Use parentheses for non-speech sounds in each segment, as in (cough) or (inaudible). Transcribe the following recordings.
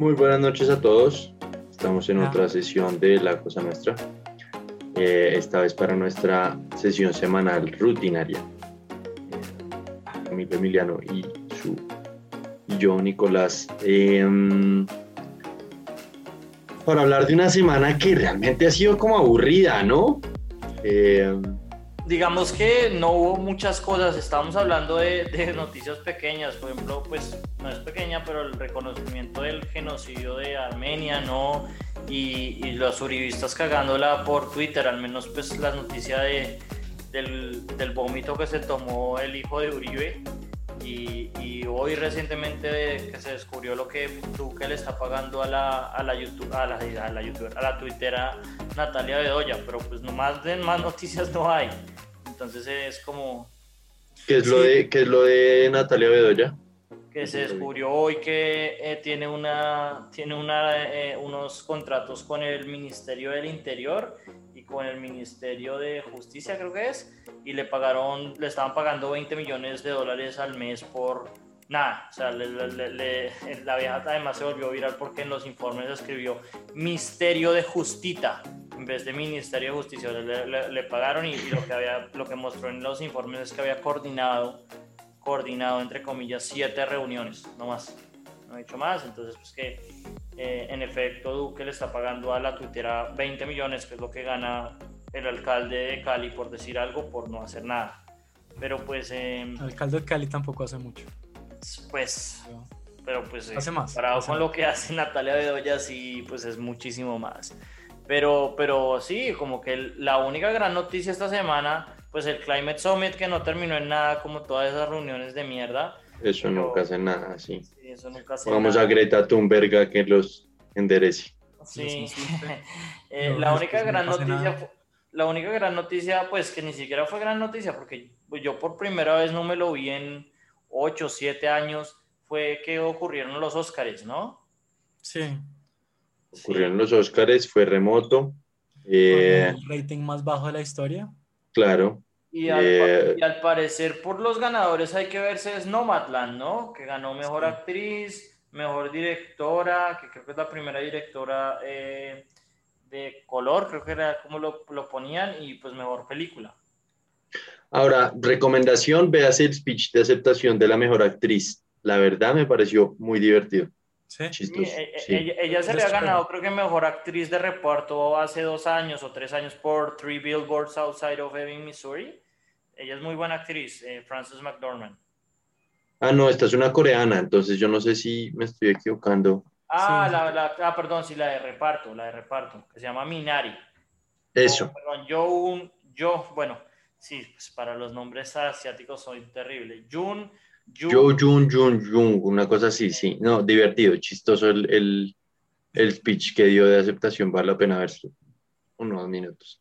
Muy buenas noches a todos. Estamos en otra sesión de La Cosa Nuestra. Eh, esta vez para nuestra sesión semanal rutinaria. Camilo Emiliano y, su, y yo, Nicolás. Em, para hablar de una semana que realmente ha sido como aburrida, ¿no? Em, digamos que no hubo muchas cosas, estábamos hablando de, noticias pequeñas, por ejemplo, pues no es pequeña, pero el reconocimiento del genocidio de Armenia, ¿no? Y, los uribistas cagándola por Twitter, al menos pues la noticia de, del, del vómito que se tomó el hijo de Uribe. Y, hoy recientemente que se descubrió lo que Duque le está pagando a la, a la YouTube, a la, a la, YouTuber, a la tuitera Natalia Bedoya, pero pues nomás de más noticias no hay. Entonces es como... ¿Qué es lo, de, ¿qué es lo de Natalia Bedoya? Que se descubrió hoy que eh, tiene, una, tiene una, eh, unos contratos con el Ministerio del Interior y con el Ministerio de Justicia, creo que es, y le pagaron, le estaban pagando 20 millones de dólares al mes por nada. O sea, (laughs) la vieja además se volvió viral porque en los informes escribió Misterio de Justita en vez de Ministerio de Justicia. Le, pagaron y, lo, que había, lo que mostró en los informes es que había coordinado, coordinado entre comillas, siete reuniones, no más. No ha hecho más, entonces pues que eh, en efecto Duque le está pagando a la tuitera 20 millones, que es lo que gana el alcalde de Cali por decir algo, por no hacer nada. Pero pues... Em, el alcalde de Cali tampoco hace mucho. Pues... Pero pues... Hace más. Comparado con lo que hace Natalia Bedoya, sí, pues es muchísimo más. Pero, pero sí, como que la única gran noticia esta semana, pues el Climate Summit que no terminó en nada, como todas esas reuniones de mierda. Eso nunca hace nada, sí. eso nunca hace Vamos a Greta Thunberg a que los enderece. Sí, (laughs) eh, la única gran noticia, la única gran noticia, pues que ni siquiera fue gran noticia, porque yo por primera vez no me lo vi en 8 o 7 años, fue que ocurrieron los Óscares, ¿no? Sí ocurrieron los Oscars, fue remoto. Eh, el rating más bajo de la historia. Claro. Eh, y al, parecer por los ganadores hay que verse es Nomadland, ¿no? Que ganó mejor actriz, mejor directora, que creo que es la primera directora eh, de color, creo que era como lo, lo, ponían, y pues mejor película. Ahora, recomendación, veas el speech de aceptación de la mejor actriz. La verdad me pareció muy divertido. Sí. Eh, eh, ella, se le ha ganado, creo que mejor actriz de reparto hace dos años o tres años por Three Billboards Outside of Ebbing, Missouri. Ella es muy buena actriz, eh, Frances McDormand. Ah, no, esta es una coreana, entonces yo no sé si me estoy equivocando. Ah, la, ah, perdón, sí, la de reparto, la de reparto, que se llama Minari. Eso. perdón, yo, yo, bueno, sí, pues para los nombres asiáticos soy terrible. Jun yo, Jun, Jun, Jun, una cosa así, sí. No, divertido, chistoso el, el, speech que dio de aceptación, vale la pena verlo. Unos minutos.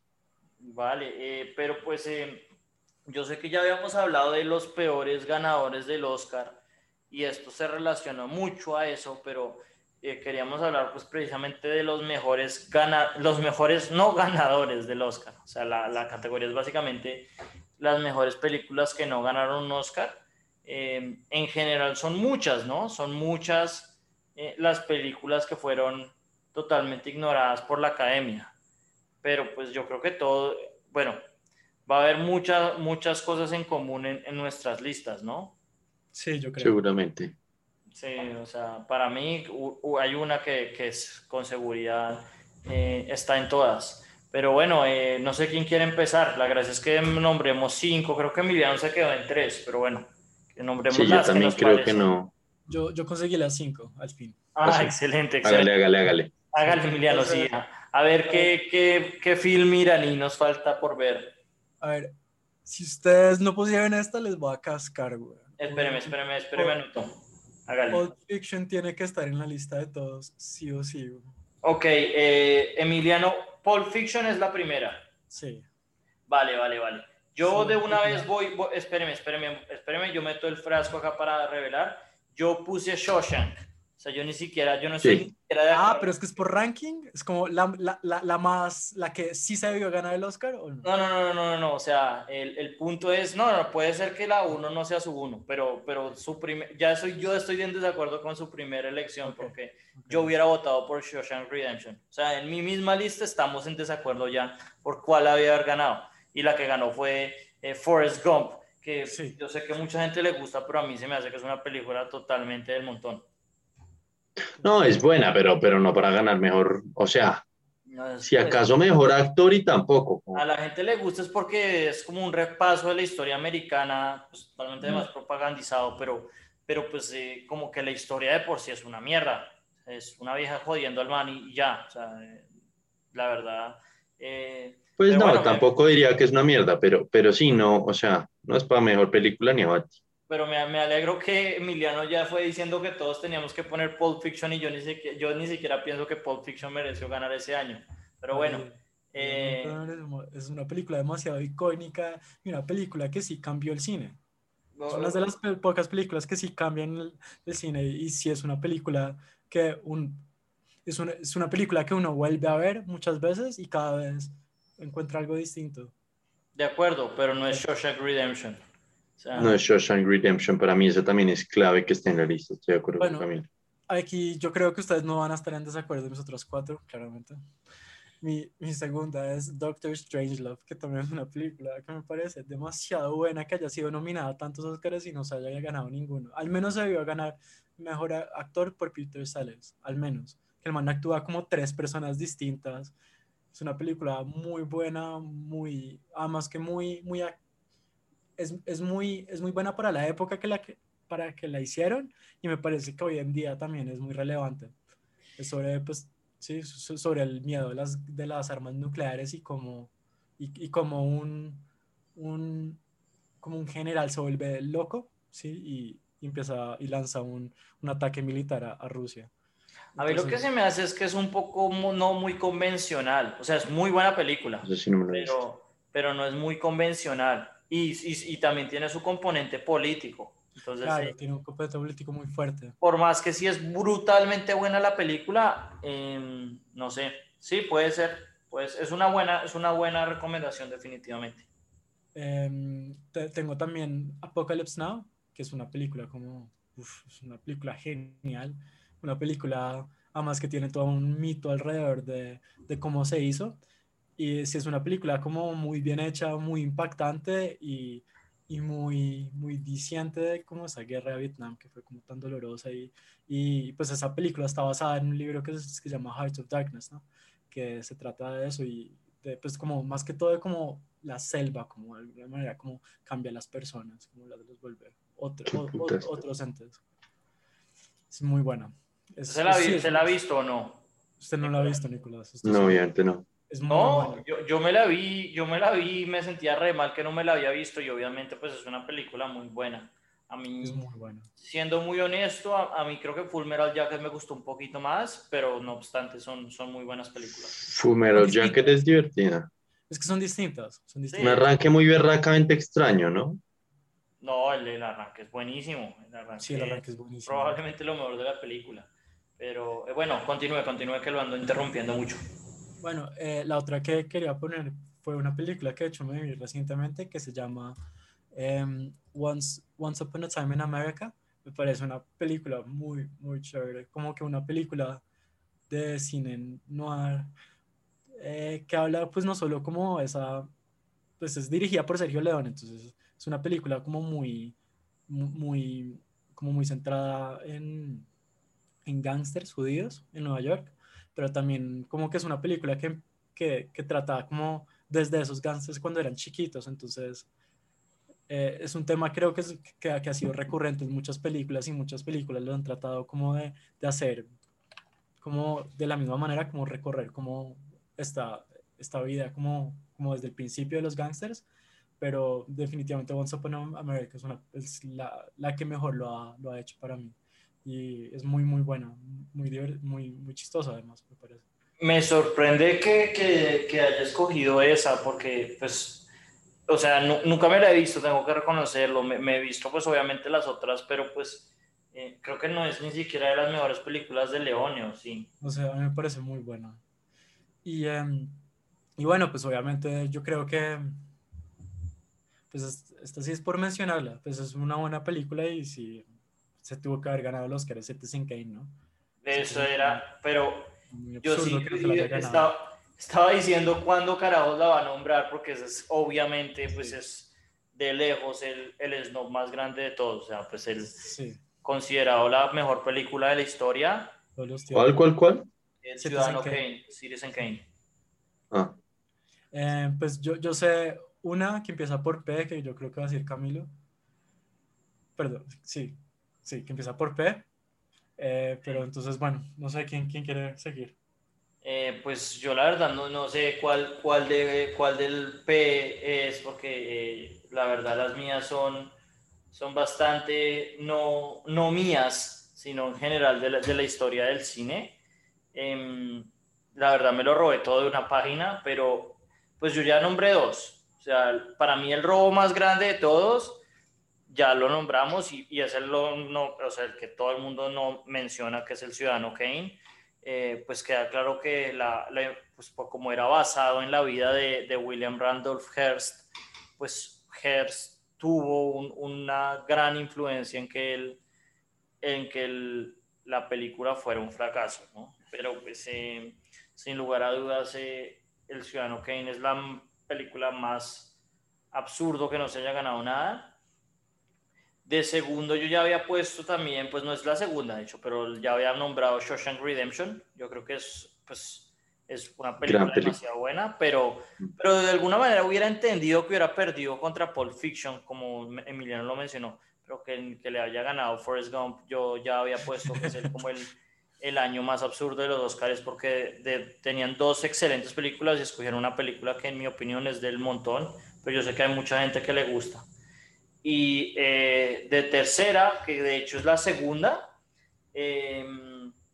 Vale, eh, pero pues eh, yo sé que ya habíamos hablado de los peores ganadores del Oscar y esto se relaciona mucho a eso, pero eh, queríamos hablar pues precisamente de los mejores, gana los mejores no (laughs) ganadores del Oscar. O sea, la, la categoría es básicamente las mejores películas que no ganaron un Oscar eh, en general son muchas, ¿no? Son muchas eh, las películas que fueron totalmente ignoradas por la academia. Pero pues yo creo que todo, bueno, va a haber muchas, muchas cosas en común en, nuestras listas, ¿no? Sí, yo creo. Seguramente. Sí, o sea, para mí hay una que, que es con seguridad eh, está en todas. Pero bueno, no sé quién quiere empezar. La gracia es que nombremos cinco. Creo que Emiliano se quedó en tres, pero bueno sí, yo también creo que no. Yo, yo conseguí las cinco al fin. Ah, excelente, excelente. Hágale, hágale, hágale. Hágale, Emiliano, sí. A ver qué, qué, qué film miran y nos falta por ver. A ver, si ustedes no pusieron esta, les voy a cascar, güey. Espéreme, espéreme, espéreme un minuto. Hágale. Pulp Fiction tiene que estar en la lista de todos, sí o sí. Güey. Ok, eh, Emiliano, Pulp Fiction es la primera. Sí. Vale, vale, vale. Yo de una vez voy, voy, espéreme, espéreme, espéreme, yo meto el frasco acá para revelar. Yo puse Shawshank. O sea, yo ni siquiera, yo no sé ni siquiera de Ah, pero es que es por ranking, es como la, la, la, la, más, la que sí se debió ganar el Oscar ¿o no? No, no, no, no, no, no, o sea, el, el punto es, no, no, puede ser que la uno no sea su uno, pero, pero su primer, ya soy, yo estoy en desacuerdo con su primera elección, porque yo hubiera votado por Shawshank Redemption. O sea, en mi misma lista estamos en desacuerdo ya por cuál había ganado. Y la que ganó fue eh, Forrest Gump, que yo sé que mucha gente le gusta, pero a mí se me hace que es una película totalmente del montón. No, es buena, pero, pero no para ganar mejor. O sea, si acaso mejor actor y tampoco. A la gente le gusta es porque es como un repaso de la historia americana, pues, totalmente más propagandizado, pero, pero pues eh, como que la historia de por sí es una mierda. Es una vieja jodiendo al man y ya. O sea, eh, la verdad. Eh, pues no, tampoco diría que es una mierda, pero, pero sí, no, o sea, no es para mejor película ni abati. Pero me, me, alegro que Emiliano ya fue diciendo que todos teníamos que poner Pulp Fiction y yo ni, siquiera, yo ni siquiera pienso que Pulp Fiction mereció ganar ese año. Pero bueno. Eh, es una película demasiado icónica y una película que sí cambió el cine. es una de las pocas películas que sí cambian el, el cine y sí es una película que un, es, una, es una película que uno vuelve a ver muchas veces y cada vez encuentra algo distinto. De acuerdo, pero no es Shawshank Redemption. no es Shawshank Redemption, para mí eso también es clave que esté en la lista, estoy de acuerdo bueno, con Aquí yo creo que ustedes no van a estar en desacuerdo de nosotros cuatro, claramente. Mi, mi, segunda es Doctor Strangelove, que también es una película que me parece demasiado buena que haya sido nominada a tantos Oscars y no se haya ganado ninguno. Al menos se debió ganar mejor actor por Peter Sellers, al menos. Que el man actúa como tres personas distintas es una película muy buena, muy, además que muy, muy, es, es, muy, es muy buena para la época que la, para que la hicieron y me parece que hoy en día también es muy relevante. Es sobre, pues, sí, sobre el miedo de las, de las armas nucleares y como, y, y como un, un, como un general se vuelve loco, ¿sí? Y, empieza y lanza un, un ataque militar a Rusia. A mí lo que se me hace es que es un poco no muy convencional. O sea, es muy buena película, pero, pero no es muy convencional. Y, y, y, también tiene su componente político. Entonces, claro, tiene un componente político muy fuerte. Por más que sí es brutalmente buena la película, eh, no sé. Sí, puede ser. Pues es una buena, es una buena recomendación, definitivamente. Eh, tengo también Apocalypse Now, que es una película como. Uf, es una película genial una película, además que tiene todo un mito alrededor de, de cómo se hizo. Y si es una película como muy bien hecha, muy impactante y, y muy, muy diciente de cómo esa guerra de Vietnam, que fue como tan dolorosa. Y, y pues esa película está basada en un libro que se, que se llama Hearts of Darkness, ¿no? que se trata de eso y de, pues como más que todo de como la selva, como de alguna manera como cambia las personas, como las los vuelve otro, otros entes. Es muy buena. ¿Se, la, ¿Se la ha visto o no? Usted no la ha visto, Nicolás. no, obviamente no. no, yo, yo, me la vi, yo me la vi y me sentía re mal que no me la había visto y obviamente pues es una película muy buena. A mí, es muy buena. siendo muy honesto, a, mí creo que Full Metal Jacket me gustó un poquito más, pero no obstante son, son muy buenas películas. Full Metal Jacket es divertida. Es que son distintas. Son distintas. Un arranque muy berracamente extraño, ¿no? No, el, el arranque es buenísimo. El arranque sí, el arranque es buenísimo. Probablemente lo mejor de la película. Pero eh, bueno, continúe, continúe que lo ando interrumpiendo mucho. Bueno, eh, la otra que quería poner fue una película que he hecho me vi recientemente que se llama em, Once, Once Upon a Time in America. Me parece una película muy, muy chévere. Como que una película de cine noir eh, que habla pues no solo como esa, pues es dirigida por Sergio León, entonces es una película como muy, muy, como muy centrada en en gángsters judíos en Nueva York, pero también como que es una película que, que, que trata como desde esos gángsters cuando eran chiquitos, entonces eh, es un tema creo que, es, que, que, ha sido recurrente en muchas películas y muchas películas lo han tratado como de, de hacer como de la misma manera como recorrer como esta, esta vida como, como desde el principio de los gángsters, pero definitivamente Once Upon a America es, una, es la, la, que mejor lo ha, lo ha hecho para mí y es muy, muy buena, muy, muy, muy chistosa además, me parece. Me sorprende que, que, que haya escogido esa porque, pues, o sea, nunca me la he visto, tengo que reconocerlo, me, me he visto pues obviamente las otras, pero pues eh, creo que no es ni siquiera de las mejores películas de Leone, sí? O sea, a mí me parece muy buena. Y, eh, y bueno, pues obviamente yo creo que, pues esta sí es por mencionarla, pues es una buena película y sí, se tuvo que haber ganado el Oscar, ese Citizen Kane, ¿no? Eso era, pero yo sí estaba, estaba diciendo cuándo carajos la va a nombrar, porque es obviamente, pues es de lejos el, el snob más grande de todos. O sea, pues el Sí, considerado la mejor película de la historia, ¿Cuál, cuál, cuál? el Citizen Ciudadano Kane. Kane, Citizen Kane. Ah, Eh, pues yo, yo sé una que empieza por P, que yo creo que va a decir Camilo. Perdón, sí, sí, que empieza por P. Eh, pero entonces, bueno, no sé quién, quién quiere seguir. Eh, pues yo la verdad no, no sé cuál, cuál, de, cuál del P es, porque eh, la verdad las mías son, son bastante no, no mías, sino en general de la, de la historia del cine. Em, la verdad me lo robé todo de una página, pero pues yo ya nombré dos. O sea, para mí el robo más grande de todos ya lo nombramos y, y es el, que todo el mundo no menciona, que es el Ciudadano Kane eh, pues queda claro que la, la- pues como era basado en la vida de, William Randolph Hearst, pues Hearst tuvo un- una gran influencia en que, el, en que el- la película fuera un fracaso, ¿no? Pero pues eh, sin lugar a dudas, eh, El Ciudadano Kane es la película más absurdo que no se haya ganado nada. De segundo yo ya había puesto también, pues no es la segunda de hecho, pero ya había nombrado Shawshank Redemption. Yo creo que es, pues, es una película demasiado buena, pero, pero de alguna manera hubiera entendido que hubiera perdido contra Pulp Fiction, como Emiliano lo mencionó, pero que, que le haya ganado Forrest Gump, yo ya había puesto que es el- como el, el año más absurdo de los Oscars porque de- tenían dos excelentes películas y escogieron una película que en mi opinión es del montón, pero yo sé que hay mucha gente que le gusta. Y eh, de tercera, que de hecho es la segunda, eh,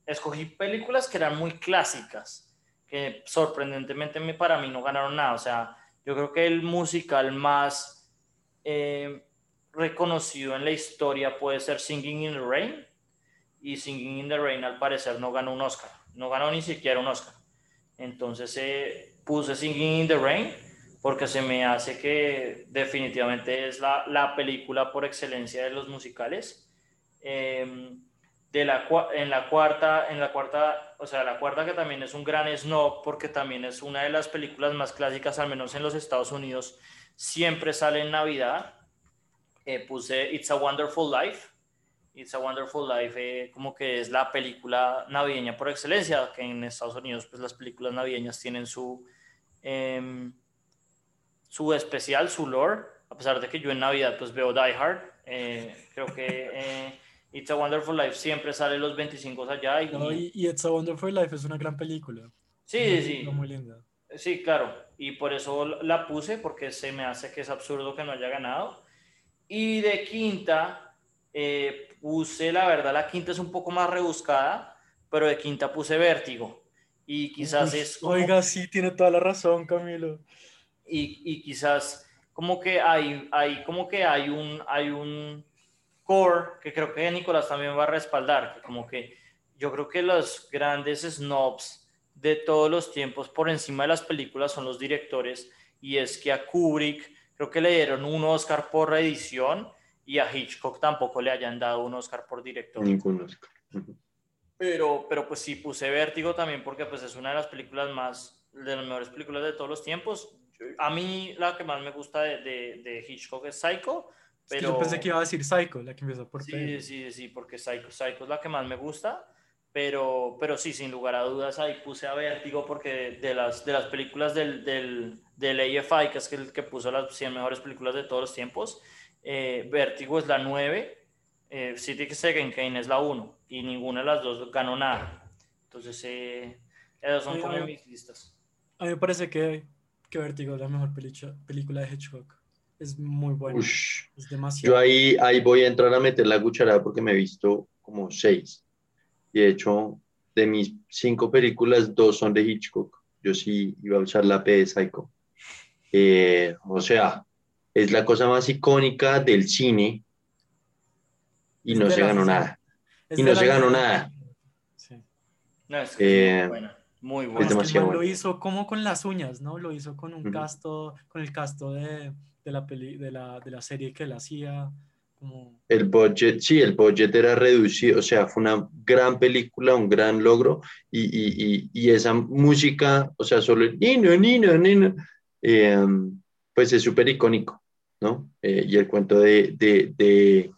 escogí películas que eran muy clásicas, que sorprendentemente me- para mí no ganaron nada. O sea, yo creo que el musical más eh, reconocido en la historia puede ser Singing in the Rain. Y Singing in the Rain al parecer no ganó un Oscar. No ganó ni siquiera un Oscar. Entonces eh, puse Singing in the Rain porque se me hace que definitivamente es la, la película por excelencia de los musicales. Eh, de la, en la cuarta, en la cuarta, o sea, la cuarta que también es un gran snob porque también es una de las películas más clásicas, al menos en los Estados Unidos, siempre sale en Navidad. Eh, puse It's a Wonderful Life. It's a Wonderful Life eh, como que es la película navideña por excelencia, que en Estados Unidos pues las películas navideñas tienen su, em, su especial, su lore, a pesar de que yo en Navidad pues veo Die Hard, eh, creo que eh, It's a Wonderful Life siempre sale los 25 allá y, No, y, y It's a Wonderful Life es una gran película. sí, Una sí, Muy linda. Sí, claro, y por eso la puse, porque se me hace que es absurdo que no haya ganado. Y de quinta, eh, puse, la verdad, la quinta es un poco más rebuscada, pero de quinta puse Vértigo. Y quizás es como- Oiga, sí, tiene toda la razón, Camilo. Y, y quizás como que hay, hay como que hay un, hay un core que creo que Nicolás también va a respaldar, que como que yo creo que los grandes snobs de todos los tiempos por encima de las películas son los directores y es que a Kubrick creo que le dieron un Oscar por reedición y a Hitchcock tampoco le hayan dado un Oscar por director. ningún Oscar. Pero, pero pues sí, puse Vértigo también porque pues es una de las películas más, de las mejores películas de todos los tiempos. A mí la que más me gusta de, de, de Hitchcock es Psycho, Es que pero... yo pensé que iba a decir Psycho, la que empieza por Sí, sí, sí, porque Psycho, Psycho es la que más me gusta, pero, pero sí, sin lugar a dudas ahí puse a Vértigo porque de las, de las películas del, del, del AFI, que es el que puso las 100 mejores películas de todos los tiempos, eh, Vértigo es la 9, eh, Citizen Kane es la 1 y ninguna de las dos ganó nada. Entonces, eh, esas son como mis listas. A mí me parece que, que Vértigo es la mejor película de Hitchcock. Es muy buena. Ush. Es demasiado. Yo ahí, ahí voy a entrar a meter la cucharada porque me he visto como seis. Y de hecho, de mis cinco películas, dos son de Hitchcock. Yo sí iba a usar la P de Psycho. Eh, o sea, es la cosa más icónica del cine y Es no se ganó nada. Y no se ganó nada. Sí. No, es que es Eh, muy buena, muy demasiado man lo bueno. hizo como con las uñas, ¿no? Lo hizo con un Ujú. casto, con el casto de, de la peli, de la, de la serie que él hacía. Como... El budget, sí, el budget era reducido, o sea, fue una gran película, un gran logro, y, y, y, y esa música, o sea, solo el nino, nino, nino, eh, pues es súper icónico, ¿no? Eh, y el cuento de, de, de,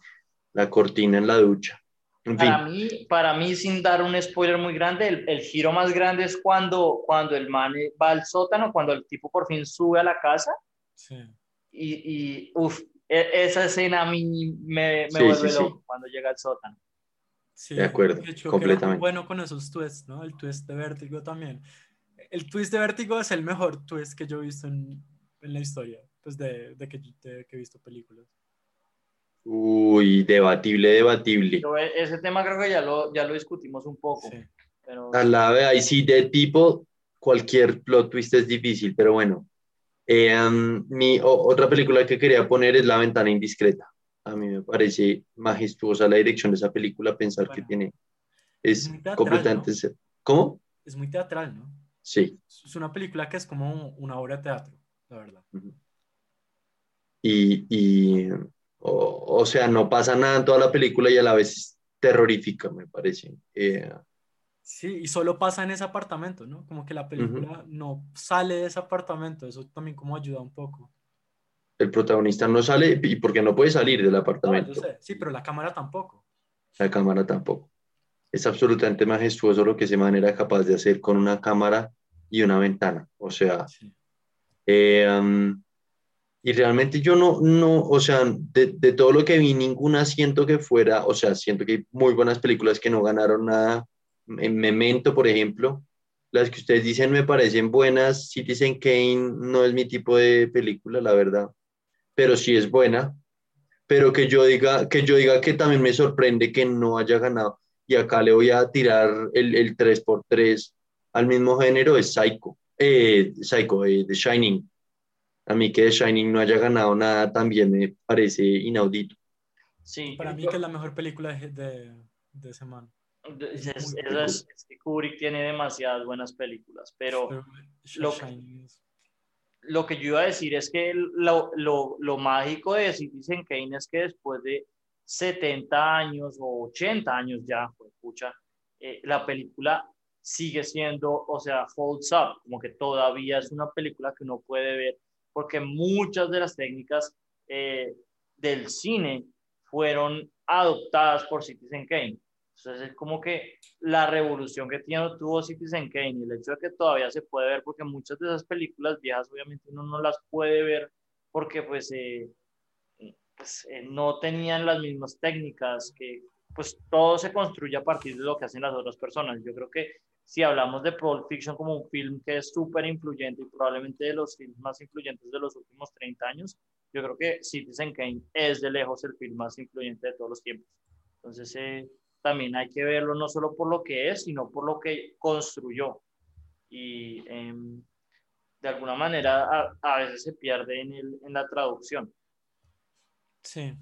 la cortina en la ducha. En para, mí, para mí, sin dar un spoiler muy grande, el, el, giro más grande es cuando, cuando el man va al sótano, cuando el tipo por fin sube a la casa. Sí. Y, y uff, e, esa escena a mí me, me sí, vuelve sí, loco cuando llega al sótano. Sí, de acuerdo, de hecho, completamente. bueno con esos twists, ¿no? El twist de Vértigo también. El twist de Vértigo es el mejor twist que yo he visto en, en la historia, pues de, de, que, de, que he visto películas. Uy, debatible, debatible. Yo, e, ese tema creo que ya lo, ya lo discutimos un poco. Sí. Pero... A la vez, ahí sí, de tipo, cualquier plot twist es difícil, pero bueno. Eh, um, mi o, otra película que quería poner es La ventana indiscreta. A mí me parece majestuosa la dirección de esa película, pensar bueno, que tiene... Es, es teatral, completamente... ¿no? ¿Cómo? Es muy teatral, ¿no? Sí. Es una película que es como una obra de teatro, la verdad. Uh -huh. Y, y o, o, sea, no pasa nada en toda la película y a la vez es terrorífica, me parece. Eh, Sí, y solo pasa en ese apartamento, ¿no? Como que la película uh -huh. no sale de ese apartamento, eso también como ayuda un poco. El protagonista no sale y porque no puede salir del apartamento. No, yo sé. Sí, pero la cámara tampoco. La cámara tampoco. Es absolutamente majestuoso lo que ese man era capaz de hacer con una cámara y una ventana. O sea, sí. eh, um, y realmente yo no, no o sea, de, de, todo lo que vi, ninguna siento que fuera, o sea, siento que hay muy buenas películas que no ganaron nada en Memento, por ejemplo, las que ustedes dicen me parecen buenas. Citizen Kane no es mi tipo de película, la verdad, pero sí es buena. Pero que yo diga que, yo diga que también me sorprende que no haya ganado. Y acá le voy a tirar el, el 3x3 al mismo género, es Psycho, eh, Psycho, eh, The Shining. A mí que The Shining no haya ganado nada también me parece inaudito. Sí, para mí que es la mejor película de, de, de semana. Es, es, es, es, que Kubrick tiene demasiadas buenas películas, pero, pero lo, lo, que yo iba a decir es que lo, lo, lo, mágico de Citizen Kane es que después de 70 años o 80 años ya, pues, escucha, eh, la película sigue siendo, o sea, holds up, como que todavía es una película que uno puede ver, porque muchas de las técnicas eh, del cine fueron adoptadas por Citizen Kane entonces es como que la revolución que tuvo Citizen Kane y el hecho de que todavía se puede ver, porque muchas de esas películas viejas obviamente uno no las puede ver porque pues, eh, pues eh, no tenían las mismas técnicas, que pues todo se construye a partir de lo que hacen las otras personas. Yo creo que si hablamos de Pulp Fiction como un film que es súper influyente y probablemente de los films más influyentes de los últimos 30 años, yo creo que Citizen Kane es de lejos el film más influyente de todos los tiempos. Entonces, eh, también hay que verlo no solo por lo que es, sino por lo que construyó. Y eh, de alguna manera a, a, veces se pierde en, el, en la traducción. Sí.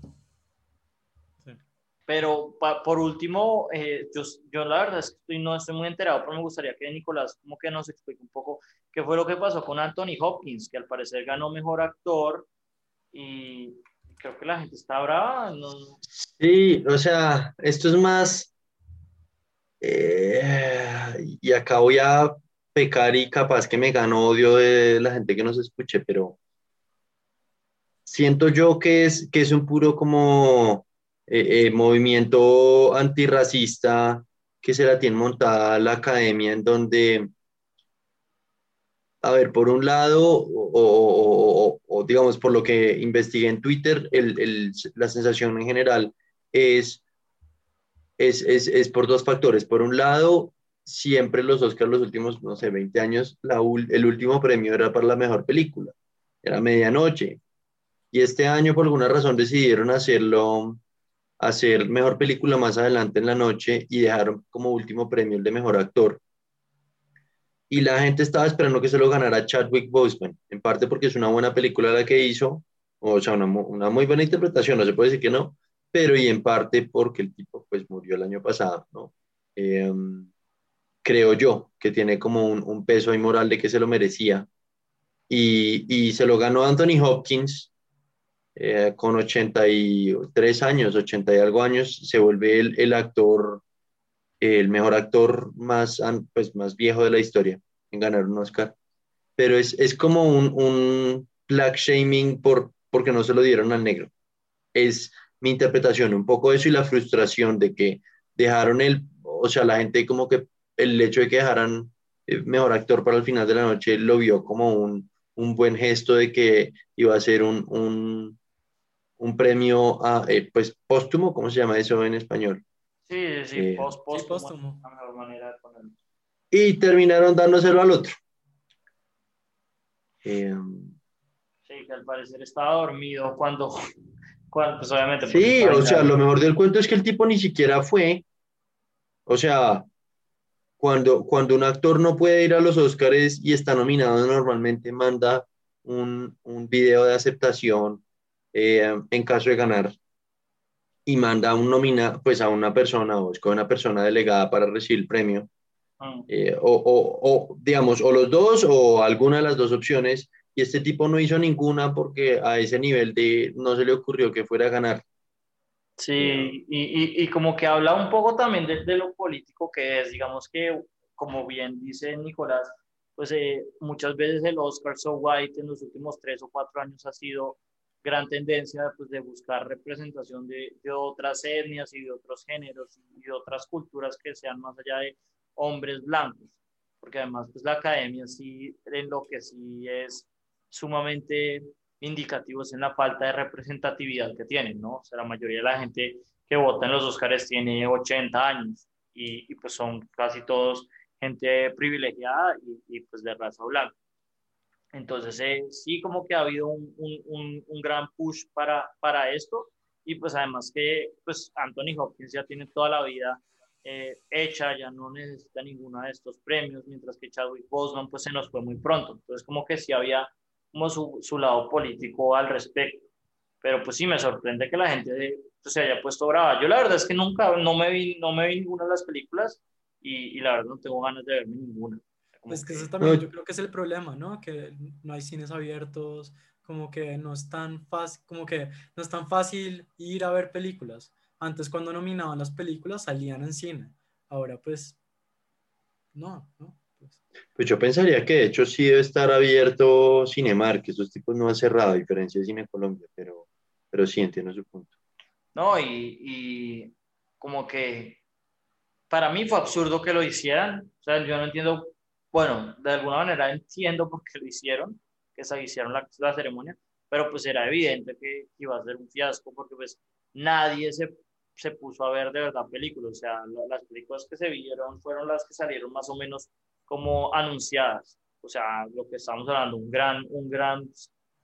Pero pa, por último, eh, yo, yo, la verdad es que estoy, no estoy muy enterado, pero me gustaría que Nicolás como que nos explique un poco qué fue lo que pasó con Anthony Hopkins, que al parecer ganó mejor actor y creo que la gente está brava. No... Sí, o sea, esto es más. Eh, y acá voy a pecar y capaz que me gano odio de la gente que nos escuche, pero siento yo que es, que es un puro como eh, eh, movimiento antirracista que se la tiene montada la academia en donde a ver, por un lado, o, o, o, o, digamos, por lo que investigué en Twitter, el, el, la sensación en general es, es, es, es, por dos factores. Por un lado, siempre los Oscars, los últimos, no sé, 20 años, la, el último premio era para la mejor película, era medianoche. Y este año, por alguna razón, decidieron hacerlo, hacer mejor película más adelante en la noche y dejaron como último premio el de mejor actor y la gente estaba esperando que se lo ganara Chadwick Boseman, en parte porque es una buena película la que hizo, o sea, una, muy buena interpretación, no se puede decir que no, pero y en parte porque el tipo pues murió el año pasado, ¿no? Eh, creo yo que tiene como un, un, peso ahí moral de que se lo merecía y, y se lo ganó Anthony Hopkins eh, con 83 años, 80 y algo años, se vuelve el, actor, el mejor actor más, pues, más viejo de la historia en ganar un Oscar. Pero es, es como un, un black shaming por, porque no se lo dieron al negro. Es mi interpretación, un poco eso y la frustración de que dejaron el, o sea, la gente como que el hecho de que dejaran el mejor actor para el final de la noche lo vio como un, un buen gesto de que iba a ser un, un, un premio a, eh, pues póstumo, ¿cómo se llama eso en español? Sí, sí, Eh, post, Sí, póstumo, manera de. Y terminaron dándoselo al otro. Eh, Sí, que al parecer estaba dormido cuando, cuando pues obviamente. sí, o sea, lo mejor del cuento es que el tipo ni siquiera fue. O sea, cuando, cuando un actor no puede ir a los Oscars y está nominado, normalmente manda un, un video de aceptación eh, en caso de ganar y manda un nomina, pues a una persona o escoge una persona delegada para recibir el premio. Mm. eh, o, o- o, digamos, o los dos o alguna de las dos opciones, y este tipo no hizo ninguna porque a ese nivel de no se le ocurrió que fuera a ganar. Sí, y, y, y como que habla un poco también de, de lo político que es, digamos que, como bien dice Nicolás, pues eh, muchas veces el Oscar So White en los últimos tres o cuatro años ha sido gran tendencia pues, de buscar representación de, otras etnias y de otros géneros y de otras culturas que sean más allá de hombres blancos, porque además pues la academia sí, en lo que sí es sumamente indicativos en la falta de representatividad que tienen, ¿no? O sea, la mayoría de la gente que vota en los Oscars tiene 80 años y, y, pues son casi todos gente privilegiada y, y pues de raza blanca. Entonces, eh, sí como que ha habido un, un, un, un, gran push para, para esto y pues además que pues Anthony Hopkins ya tiene toda la vida eh, hecha, ya no necesita ninguno de estos premios, mientras que Chadwick Boseman pues se nos fue muy pronto. Entonces como que sí había como su, su, lado político al respecto. Pero pues sí, me sorprende que la gente pues, se haya puesto brava. Yo la verdad es que nunca, no me vi, no me vi ninguna de las películas y, y la verdad no tengo ganas de verme ninguna. Como pues que eso también yo creo que es el problema, ¿no? Que no hay cines abiertos, como que no es tan fácil, como que no es tan fácil ir a ver películas. Antes cuando nominaban las películas salían en cine. Ahora pues no, ¿no? Pues yo pensaría que de hecho sí debe estar abierto Cinemar, que esos tipos no han cerrado, a diferencia de Cine Colombia, pero, pero sí entiendo su punto. No, y, y, como que para mí fue absurdo que lo hicieran. O sea, yo no entiendo, bueno, de alguna manera entiendo por qué lo hicieron, que se hicieron la, la ceremonia, pero pues era evidente que iba a ser un fiasco porque pues nadie se, se puso a ver de verdad películas. O sea, las películas que se vieron fueron las que salieron más o menos como anunciadas. O sea, lo que estamos hablando, un gran, un gran,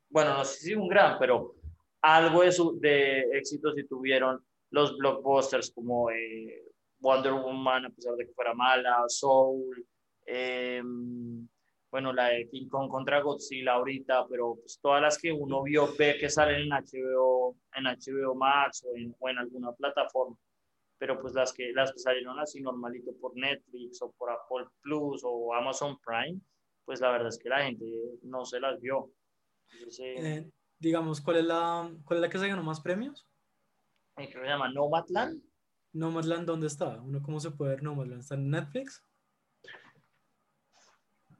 bueno, no sé si un gran, pero algo de, su, de éxito si tuvieron los blockbusters como eh, Wonder Woman, a pesar de que fuera mala, Soul, eh, bueno, la de King Kong contra Godzilla ahorita, pero pues todas las que uno vio, ve que salen en HBO, en HBO Max o en, o en alguna plataforma pero pues las que, las que salieron así normalito por Netflix o por Apple Plus o Amazon Prime, pues la verdad es que la gente no se las vio. Entonces, eh, eh, digamos, ¿cuál es, la, ¿cuál es la que se ganó más premios? Eh, creo que se llama Nomadland. Nomadland, ¿dónde está? ¿Uno cómo se puede ver Nomadland? ¿Está en Netflix?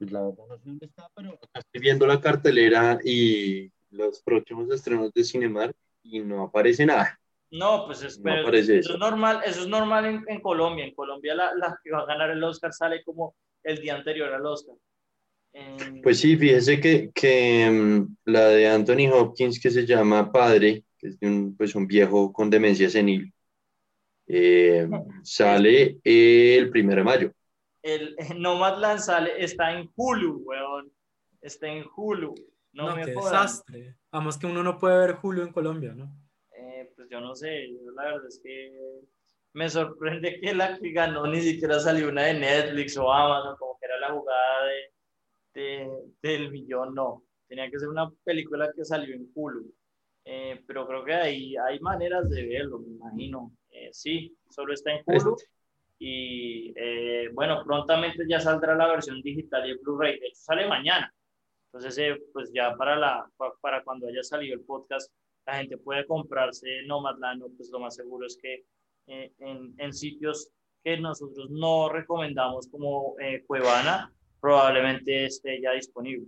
Pues la verdad no sé dónde está, pero acá estoy viendo la cartelera y los próximos estrenos de Cinemar y no aparece nada. No, pues es, No pero aparece eso eso. es normal, eso es normal en, en Colombia. En Colombia la, la, que va a ganar el Oscar sale como el día anterior al Oscar. En- Pues sí, fíjese que, que mm, la de Anthony Hopkins que se llama Padre, que es de un, pues un viejo con demencia senil, eh, sale el primero de mayo. El (laughs) Nomadland sale, está en Hulu, weón. Está en Hulu. No, No, me qué jodan. desastre. Además que uno no puede ver Julio en Colombia, ¿no? Eh, pues yo no sé, yo la verdad es que me sorprende que la que ganó ni siquiera salió una de Netflix o Amazon, como que era la jugada de, de- del millón, no. Tenía que ser una película que salió en Hulu. Eh, pero creo que ahí hay maneras de verlo, me imagino. Eh, sí, solo está en Hulu. Y eh, bueno, prontamente ya saldrá la versión digital y el Blu-ray. De hecho, sale mañana. Entonces, eh, pues ya para, la, pa- para cuando haya salido el podcast, la gente puede comprarse Nomadland, pues lo más seguro es que eh, en, en, sitios que nosotros no recomendamos como eh, Cuevana, probablemente esté ya disponible.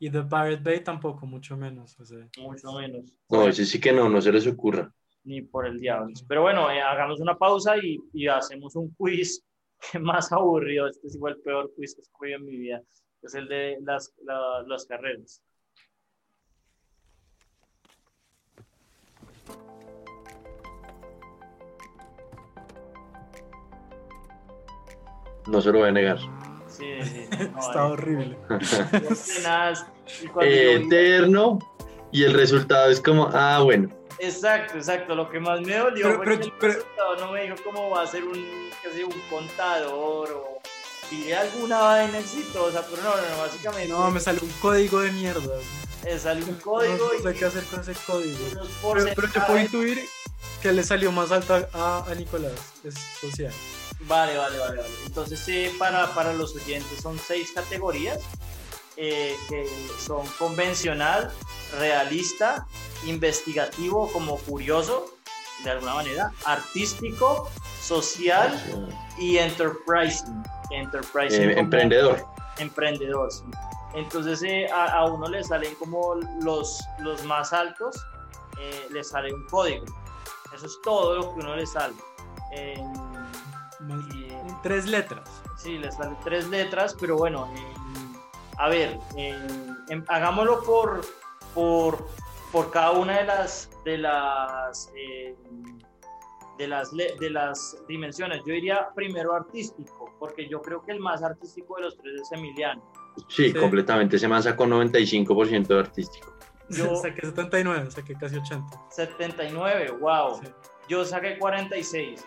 Y The Pirate Bay tampoco, mucho menos. Mucho menos. No, ese sí que no, no se les ocurra. Ni por el diablo. Pero bueno, eh, hagamos una pausa y, y, hacemos un quiz (laughs) más aburrido. Este sí fue el peor quiz que escogí en mi vida. Es el de las, las carreras. No se lo voy a negar. Sí, sí. Está horrible. Eterno. Y el resultado es como, ah, bueno. Exacto, exacto. Lo que más me dolió pero, pero, no me dijo cómo va a ser un, sé, un contador o pide alguna vaina exitosa, pero no, no, no, básicamente. No, me sale un código de mierda. Me sale un código. No, sé qué hacer con ese código. Pero, pero yo puedo intuir que le salió más alto a, a Nicolás, es social. Vale, vale, vale. vale. Entonces, eh, para, para los oyentes son seis categorías eh, que son convencional, realista, investigativo como curioso, de alguna manera, artístico, social y enterprising. enterprising eh, emprendedor. Emprendedor, sí. Entonces a, a, uno le salen como los, los más altos, le sale un código. Eso es todo lo que uno le sale. tres letras. Sí, le salen tres letras, pero bueno, a ver, hagámoslo por, por, por, cada una de las de las eh, de las de las dimensiones. Yo diría primero artístico, porque yo creo que el más artístico de los tres es Emiliano. Sí, completamente. Se me sacó 95% de artístico. Yo (laughs) saqué 79, saqué casi 80. 79, wow. Yo saqué 46.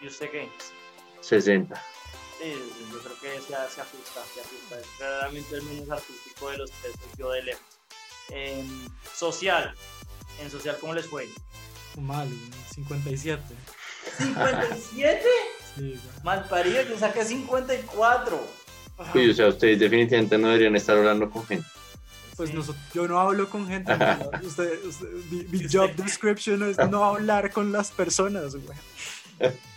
¿Y usted qué? 60. Sí, yo creo que se, se ajusta, se ajusta. Es claramente el menos artístico de los tres, yo de lejos. En social, en social, ¿cómo les fue? Mal, 57. ¿57? Sí, Mal parido, yo saqué 54. Uy, o sea, ustedes definitivamente no deberían estar hablando con gente. Pues yo no hablo con gente. usted, mi, job description es no hablar con las personas, güey. (laughs)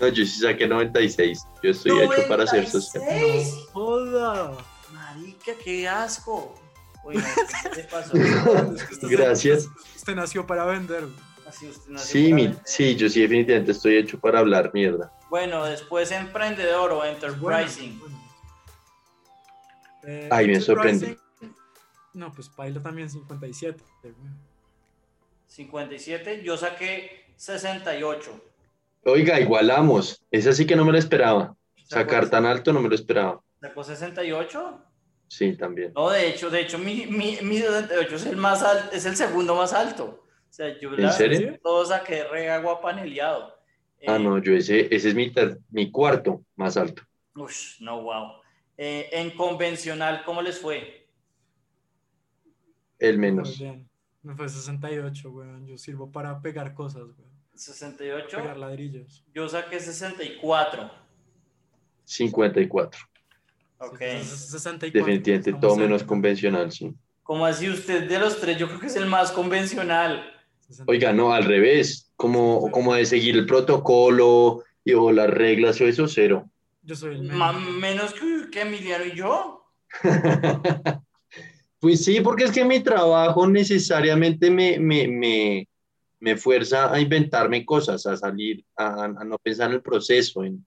No, yo sí saqué 96. Yo estoy hecho para ser social. No joda. Marica, qué asco. (laughs) ¿qué pasó? (laughs) Gracias. Usted nació para vender. Así usted nació sí, para mi, vender. sí, yo sí definitivamente estoy hecho para hablar mierda. Bueno, después emprendedor o enterprising. Bueno, Eh, Ay, me sorprende. No, pues Paila también 57. güey. 57, yo saqué 68. Oiga, igualamos. Esa sí que no me la esperaba. ¿Sacó- Sacar tan alto no me lo esperaba. ¿Sacó 68? Sí, también. No, de hecho, de hecho, mi, mi, mi 68 es el más alto, es el segundo más alto. O sea, yo ¿En la serio? todo saqué re agua paneleado. Ah, Eh, no, yo ese, ese es mi, ter- mi cuarto más alto. Ush, no, wow. Eh, en convencional, ¿cómo les fue? El Muy menos. bien. Me fue 68, weón. Yo sirvo para pegar cosas, weón. 68. Pegar ladrillos. Yo saqué 64. 54. Ok. Entonces, 64. Definitivamente estamos todo menos convencional, sí. ¿Cómo así usted de los tres? Yo creo que es el más convencional. 64. Oiga, no, al revés. Como, como de seguir el protocolo y, o las reglas o eso, cero. Yo soy el Ma- menos. menos que, que Emiliano y yo. (laughs) Pues sí, porque es que mi trabajo necesariamente me, me, me, me fuerza a inventarme cosas, a salir, a, a no pensar en el proceso. en-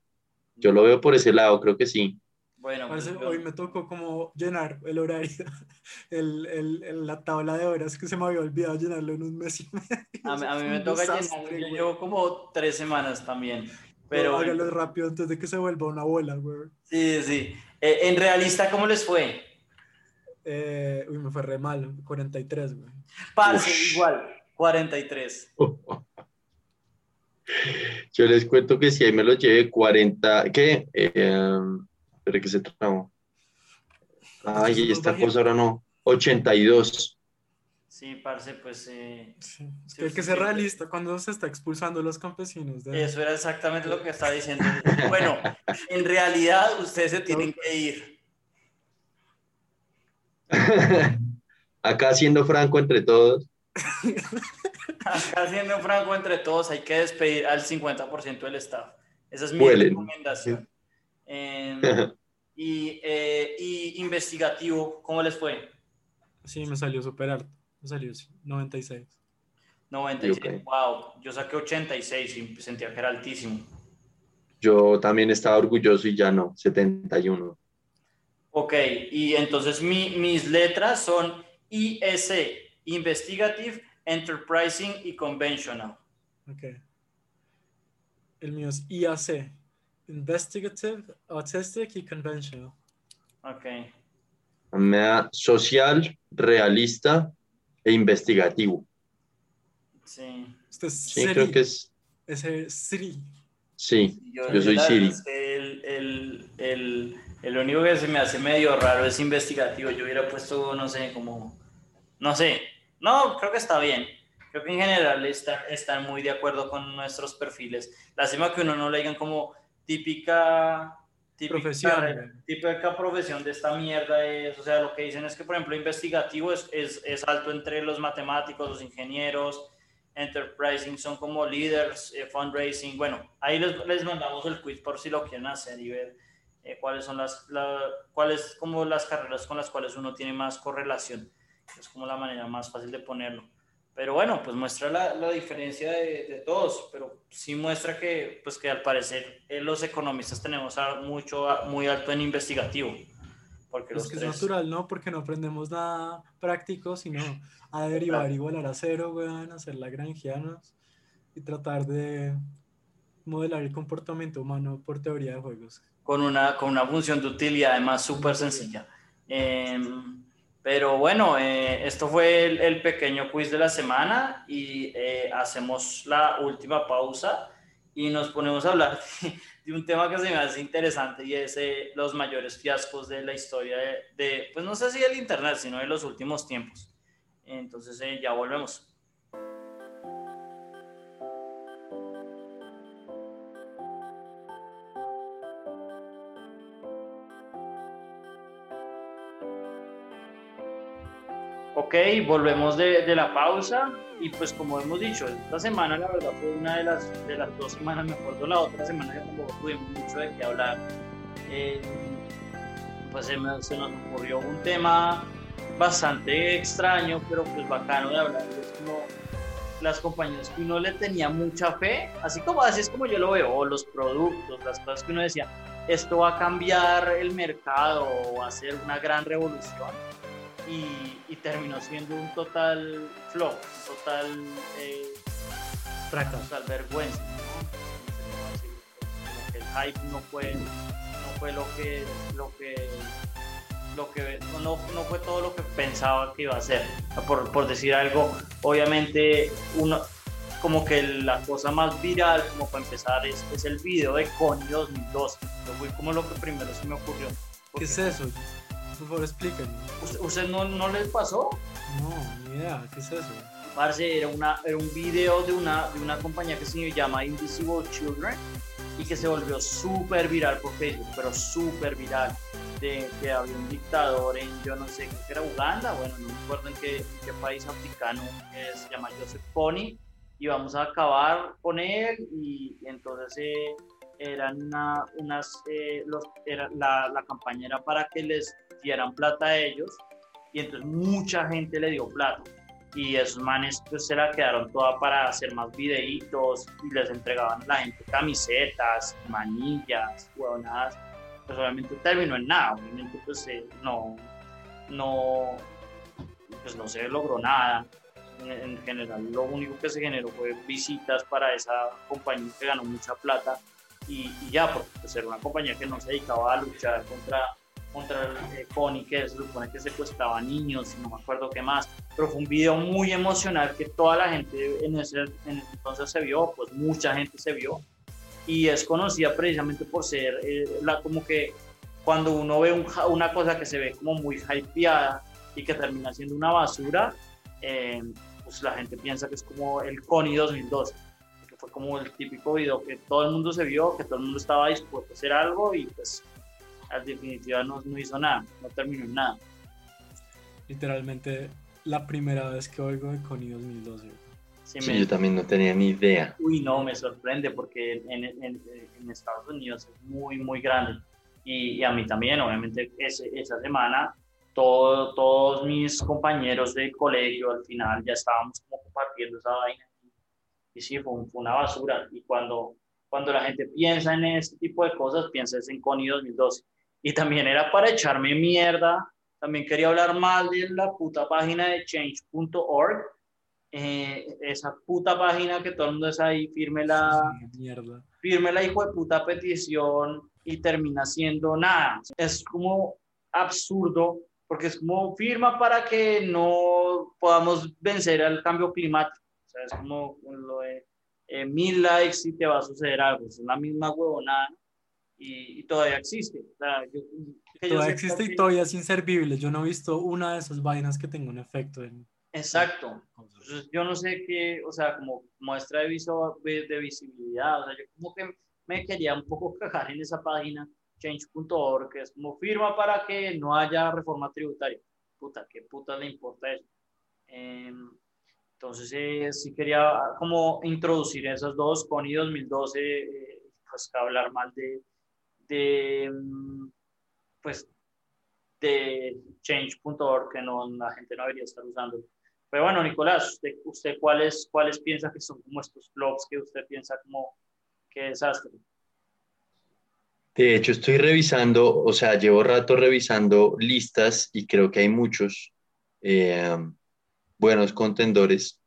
yo lo veo por ese lado, creo que sí. Bueno, pues yo- hoy me tocó como llenar el horario, (laughs) el, el- el- la tabla de horas que se me había olvidado llenarlo en un mes y medio. a, mí- a mí (laughs) Fue me toca desastre, llenar. Yo llevo como tres semanas también. Pero Pero hágalo rápido antes de que se vuelva una bola, güey. sí, sí. Eh, en realista, ¿cómo les fue? Eh, uy, me fue re mal, 43, güey. Parce, igual, 43. (laughs) Yo les cuento que si ahí me lo llevé 40, ¿qué? Eh, pero que se trabó. Ay, y esta cosa ahora no. 82. Sí, parce, pues eh, Sí. Es Sí, que hay que sí, ser realista cuando se está expulsando a los campesinos. de- eso era exactamente lo que estaba diciendo. (laughs) Bueno, en realidad ustedes se tienen que ir. (laughs) Acá siendo franco entre todos. Acá siendo franco entre todos, hay que despedir al 50% del staff. Esa es mi recomendación. Eh, y, eh, y investigativo, ¿cómo les fue? Sí, me salió súper alto. Me salió sí, 96. 96. Ok. Wow, yo saqué 86 y sentía que era altísimo. Yo también estaba orgulloso y ya no, 71. Ok, y entonces mi- mis letras son IS, Investigative, Enterprising y Conventional. Ok. El mío es IAC. Investigative, Autistic y Conventional. Ok. Social, realista e investigativo. Sí. Usted es Sí, Siri. creo que es. Ese es Siri. Sí, yo soy la Siri. El, el, el, el único que se me hace medio raro es investigativo. Yo hubiera puesto, no sé, como. No sé. No, creo que está bien. Creo que en general está, están muy de acuerdo con nuestros perfiles. Lástima que uno no le digan como típica. típica Profesión, güey. típica profesión de esta mierda es, o sea, lo que dicen es que, por ejemplo, investigativo es, es, es alto entre los matemáticos, los ingenieros, enterprising son como leaders, eh, fundraising. Bueno, ahí les, les mandamos el quiz por si lo quieren hacer y ver eh, cuáles son las, la- cuáles como las carreras con las cuales uno tiene más correlación. Es como la manera más fácil de ponerlo. Pero bueno, pues muestra la, la diferencia de, de todos, pero sí muestra que, pues que al parecer eh, los economistas tenemos a- mucho, a- muy alto en investigativo. Porque Es los que es tres- natural, ¿no? Porque no aprendemos nada práctico, sino (laughs) a derivar, Claro. igualar a cero, weón, hacer lagrangianos y tratar de modelar el comportamiento humano por teoría de juegos. con una, con una función de utilidad además súper sencilla. Em, pero bueno, eh, esto fue el, pequeño quiz de la semana y eh, hacemos la última pausa y nos ponemos a hablar (laughs) de, de un tema que se me hace interesante y es eh, los mayores fiascos de la historia de, de, pues no sé si del Internet, sino de los últimos tiempos. Entonces eh, ya volvemos. Volvemos de, de, la pausa y pues como hemos dicho, esta semana la verdad fue una de las, de las dos semanas, me acuerdo la otra semana que tampoco tuvimos mucho de qué hablar. Eh, pues se, me, se, nos ocurrió un tema bastante extraño, pero pues bacano de hablar, es como las compañías que uno le tenía mucha fe, así como así es como yo lo veo, los productos, las cosas que uno decía, esto va a cambiar el mercado o va a ser una gran revolución y, y, terminó siendo un total flop, un total eh, fracaso, total vergüenza. ¿no? Como que el hype no fue, no fue lo que, lo que, lo que no, no fue todo lo que pensaba que iba a ser. Por, por decir algo, obviamente uno, como que la cosa más viral, como para empezar, es, es el video de Connie 2012. Eso fue como lo que primero se me ocurrió. ¿Qué es eso? Por favor, explíquenme. ¿Usted, no, no, les pasó? No, ni idea. ¿Qué es eso? Parce, era, una, era un video de una, de una compañía que se llama Invisible Children y que se volvió súper viral por Facebook, pero súper viral. De que había un dictador en, yo no sé, creo que era Uganda, bueno, no me acuerdo en qué, en qué país africano, que se llama Joseph Kony, y vamos a acabar con él, y, y entonces eh, eran una, unas, eh, los, era, la, la campaña era para que les dieran plata a ellos y entonces mucha gente le dio plata. Y esos manes pues se la quedaron toda para hacer más videitos y les entregaban a la gente camisetas, manillas, huevonadas. Pues obviamente terminó en nada, obviamente pues eh, no, no, pues no se logró nada. En, en, general lo único que se generó fue visitas para esa compañía que ganó mucha plata. Y, y ya, porque pues, era una compañía que no se dedicaba a luchar contra contra el eh, Connie, que se supone que secuestraba niños, no me acuerdo qué más, pero fue un video muy emocional que toda la gente en ese, en ese entonces se vio, pues mucha gente se vio, y es conocida precisamente por ser eh, la, como que cuando uno ve un, una cosa que se ve como muy hypeada y que termina siendo una basura, eh, pues la gente piensa que es como el Connie 2012, que fue como el típico video que todo el mundo se vio, que todo el mundo estaba dispuesto a hacer algo y pues al definitiva no, no, hizo nada, no terminó en nada. Literalmente la primera vez que oigo de Connie 2012. Sí, yo también no tenía ni idea. Uy, no, me sorprende porque en, en, en Estados Unidos es muy, muy grande. Y, y a mí también, obviamente, ese, esa semana todo, todos mis compañeros de colegio al final ya estábamos como compartiendo esa vaina. Y sí, fue, fue una basura. Y cuando, cuando la gente piensa en este tipo de cosas, piensa en Connie 2012. Y también era para echarme mierda. También quería hablar mal de la puta página de change.org. Eh, esa puta página que todo el mundo es ahí, firme la, mierda. firme la hijo de puta petición y termina siendo nada. Es como absurdo porque es como firma para que no podamos vencer al cambio climático. O sea, es como lo de eh, mil likes y te va a suceder algo. Es la misma huevonada y, y todavía existe. O sea, yo, todavía existe y todavía es inservible. Yo no he visto una de esas vainas que tenga un efecto en... Exacto. Entonces, yo no sé qué, o sea, como muestra de, viso, de visibilidad, o sea, yo como que me quería un poco (laughs) cagar en esa página change.org, que es como firma para que no haya reforma tributaria. Puta, ¿qué puta le importa eso? Em, entonces, eh, sí quería como introducir esas dos, con I 2012, eh, pues hablar mal de, de mm, pues, de change.org, que no, la gente no debería estar usando. Pero bueno, Nicolás, ¿usted, usted cuáles, cuáles piensa que son como estos blogs que usted piensa como que desastre? De hecho, estoy revisando, o sea, llevo rato revisando listas y creo que hay muchos eh, buenos contendores.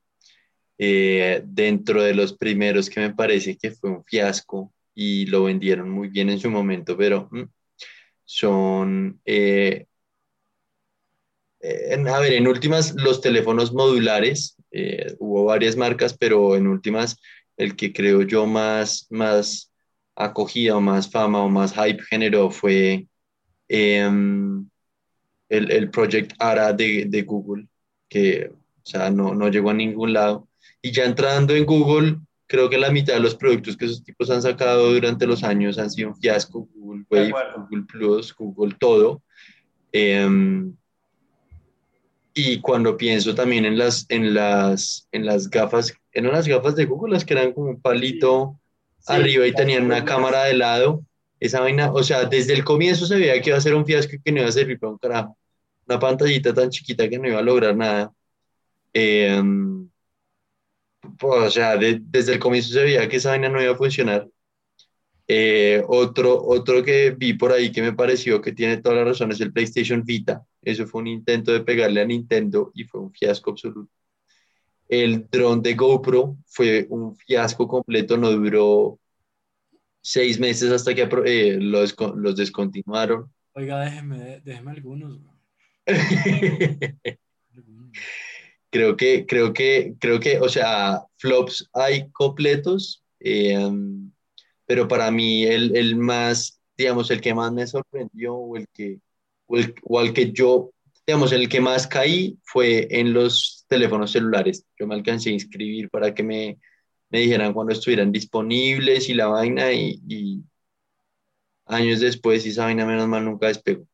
Eh, dentro de los primeros que me parece que fue un fiasco y lo vendieron muy bien en su momento, pero mm, son, eh, a ver, en últimas, los teléfonos modulares, hubo varias marcas, pero en últimas, el que creo yo más, más acogida o más fama o más hype generó fue em, el, el Project ARA de, de, Google, que o sea, no, no llegó a ningún lado. Y ya entrando en Google, creo que la mitad de los productos que esos tipos han sacado durante los años han sido un fiasco. Google Wave, Google Plus, Google todo. Em, y cuando pienso también en las, en las, en las gafas, eran las gafas de Google, las que eran como un palito arriba y tenían una cámara de lado. Esa vaina, o sea, desde el comienzo se veía que iba a ser un fiasco y que no iba a servir para un carajo. Una pantallita tan chiquita que no iba a lograr nada. Em, pues, o sea, desde el comienzo se veía que esa vaina no iba a funcionar. Eh, otro, otro que vi por ahí que me pareció que tiene toda la razón es el PlayStation Vita. Eso fue un intento de pegarle a Nintendo y fue un fiasco absoluto. El dron de GoPro fue un fiasco completo, no duró seis meses hasta que eh, los, los, descontinuaron. Oiga, déjeme, déjeme algunos. (laughs) creo que, creo que, creo que, o sea, flops hay completos, eh, pero para mí el, el, más, digamos, el que más me sorprendió o el que, o, el, o al que yo digamos, el que más caí fue en los teléfonos celulares. Yo me alcancé a inscribir para que me, me dijeran cuando estuvieran disponibles y la vaina y, años después esa vaina menos mal nunca despegó.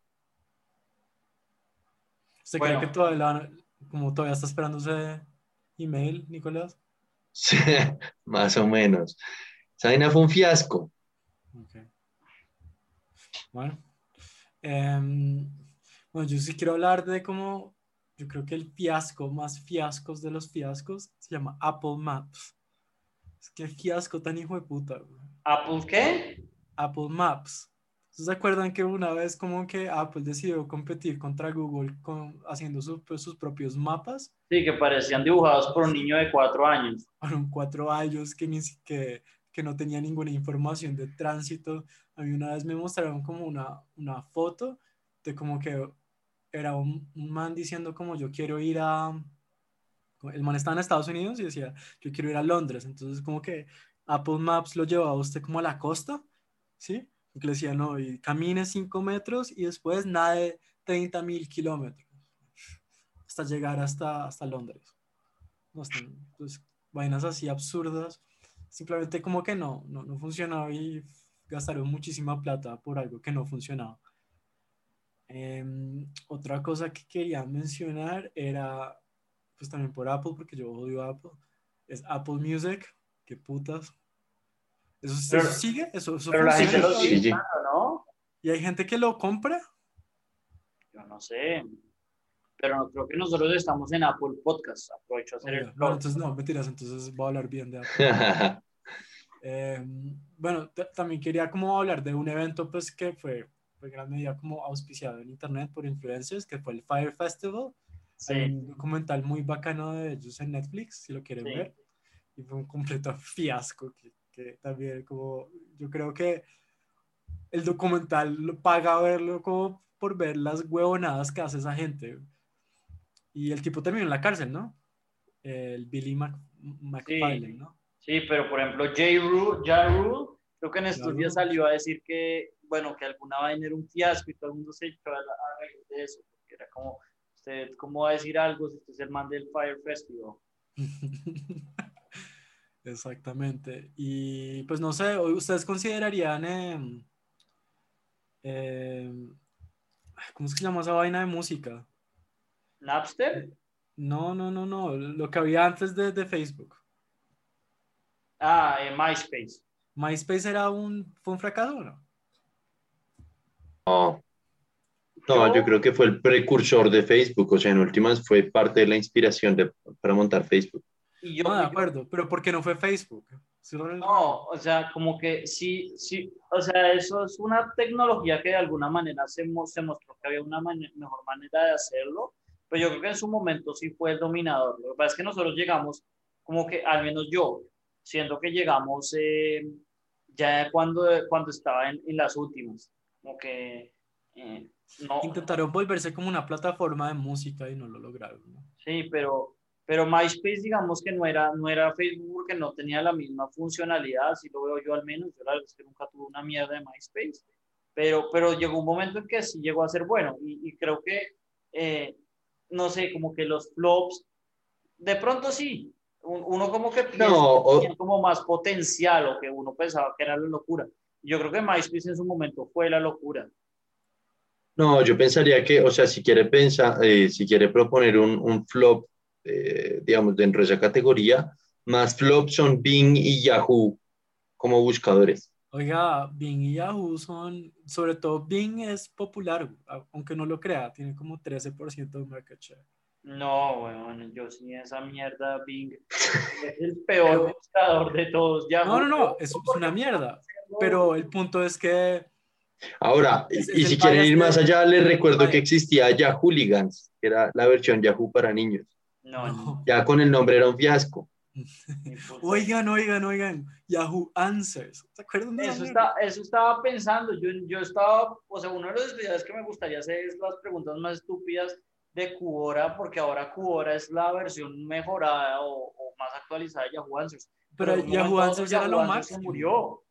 ¿Usted cree que todavía, como todavía está esperando ese email, Nicolás? Sí, (laughs) más o menos. Esa vaina fue un fiasco. Bueno. Em, bueno, yo sí quiero hablar de cómo, yo creo que el fiasco más fiascos de los fiascos se llama Apple Maps. Es que fiasco tan hijo de puta. ¿Apple qué? Apple Maps. ¿Se acuerdan que una vez como que Apple decidió competir contra Google con, haciendo pues, sus propios mapas? Sí, que parecían dibujados por un niño de cuatro años. Fueron cuatro años que, ni, que, que no tenía ninguna información de tránsito. A mí una vez me mostraron como una, una foto de como que era un, man diciendo como yo quiero ir a... El man estaba en Estados Unidos y decía, yo quiero ir a Londres. Entonces como que Apple Maps lo llevaba a usted como a la costa, ¿sí? Porque le decía, no, y camine 5 metros y después nade 30 mil kilómetros hasta llegar hasta, hasta Londres. pues, vainas así absurdas. Simplemente como que no, no, no funcionaba y gastaron muchísima plata por algo que no funcionaba. Em, otra cosa que quería mencionar era pues también por Apple, porque yo odio Apple, es Apple Music, qué putas. ¿Eso, Pero- eso sigue? ¿Eso, eso Pero la gente funciona lo sigue Sí, ¿no? ¿Y hay gente que lo compra? Yo no sé. Pero no, creo que nosotros estamos en Apple Podcast. Aprovecho a hacer Oiga, el no, plug. entonces no, mentiras, entonces voy a hablar bien de Apple. (laughs) Eh, bueno, también quería como hablar de un evento pues que fue, fue en gran medida como auspiciado en internet por influencers, que fue el Fire Festival. Hay un documental muy bacano de ellos en Netflix, si lo quieren Sí. ver. Y fue un completo (laughs) fiasco, que, que también como, yo creo que el documental lo paga verlo como por ver las huevonadas que hace esa gente. Y el tipo terminó en la cárcel, ¿no? El Billy Mc, McFarlane, ¿no? Sí, pero por ejemplo, J. Rule, Ja Rule, creo que en estos días salió a decir que, bueno, que alguna vaina era un fiasco y todo el mundo se echó a reír de eso. Porque era como, usted, ¿cómo va a decir algo si usted es el man del Fire Festival? (laughs) Exactamente. Y pues no sé, ¿ustedes considerarían, em, ¿cómo es que se llama esa vaina de música? ¿Napster? No, no, no, no, lo que había antes de, de Facebook. Ah, eh, MySpace. ¿MySpace era un, fue un fracaso o no? No. No, yo creo que fue el precursor de Facebook, o sea, en últimas fue parte de la inspiración de, para montar Facebook. Y yo, No, de acuerdo, pero ¿por qué no fue Facebook? ¿Sí lo- No, o sea, como que sí, sí, o sea, eso es una tecnología que de alguna manera se, mo- se mostró que había una mane- mejor manera de hacerlo, pero yo creo que en su momento sí fue el dominador. Lo que pasa es que nosotros llegamos, como que, al menos yo, siento que llegamos eh, ya cuando, cuando estaba en, en las últimas, como que eh, no, Intentaron volverse como una plataforma de música y no lo lograron, ¿no? Sí, pero, pero MySpace, digamos que no era, no era Facebook porque no tenía la misma funcionalidad, así lo veo yo al menos. Yo la verdad es que nunca tuve una mierda de MySpace, pero, pero llegó un momento en que sí llegó a ser bueno y, y creo que, eh, no sé, como que los flops, de pronto sí, un- uno como que piensa No, o- que tiene como más potencial o que uno pensaba que era la locura. Yo creo que MySpace en su momento fue la locura. No, yo pensaría que, o sea, si quiere pensar, eh, si quiere proponer un, un flop, eh, digamos, dentro de esa categoría, más flops son Bing y Yahoo como buscadores. Oiga, Bing y Yahoo son, sobre todo Bing es popular, aunque no lo crea, tiene como 13% de market share. No, bueno, yo sí, esa mierda, Bing, (laughs) es el peor buscador de todos. Ya, No, no, no, es, es una mierda, pero el punto es que Ahora, Es- y es si quieren ir más allá, les recuerdo que existía Yahooligans, que era la versión Yahoo para niños. No, No. Ya con el nombre era un fiasco. Oigan, oigan, oigan, Yahoo Answers. ¿Se acuerdan de Eso, está, eso estaba pensando, yo, yo estaba, o sea, uno de los videos que me gustaría hacer es las preguntas más estúpidas de Quora, porque ahora Quora es la versión mejorada o, o más actualizada de Yahoo Answers. Pero Yahoo Answers era lo Yahoo Answers máximo. Se murió.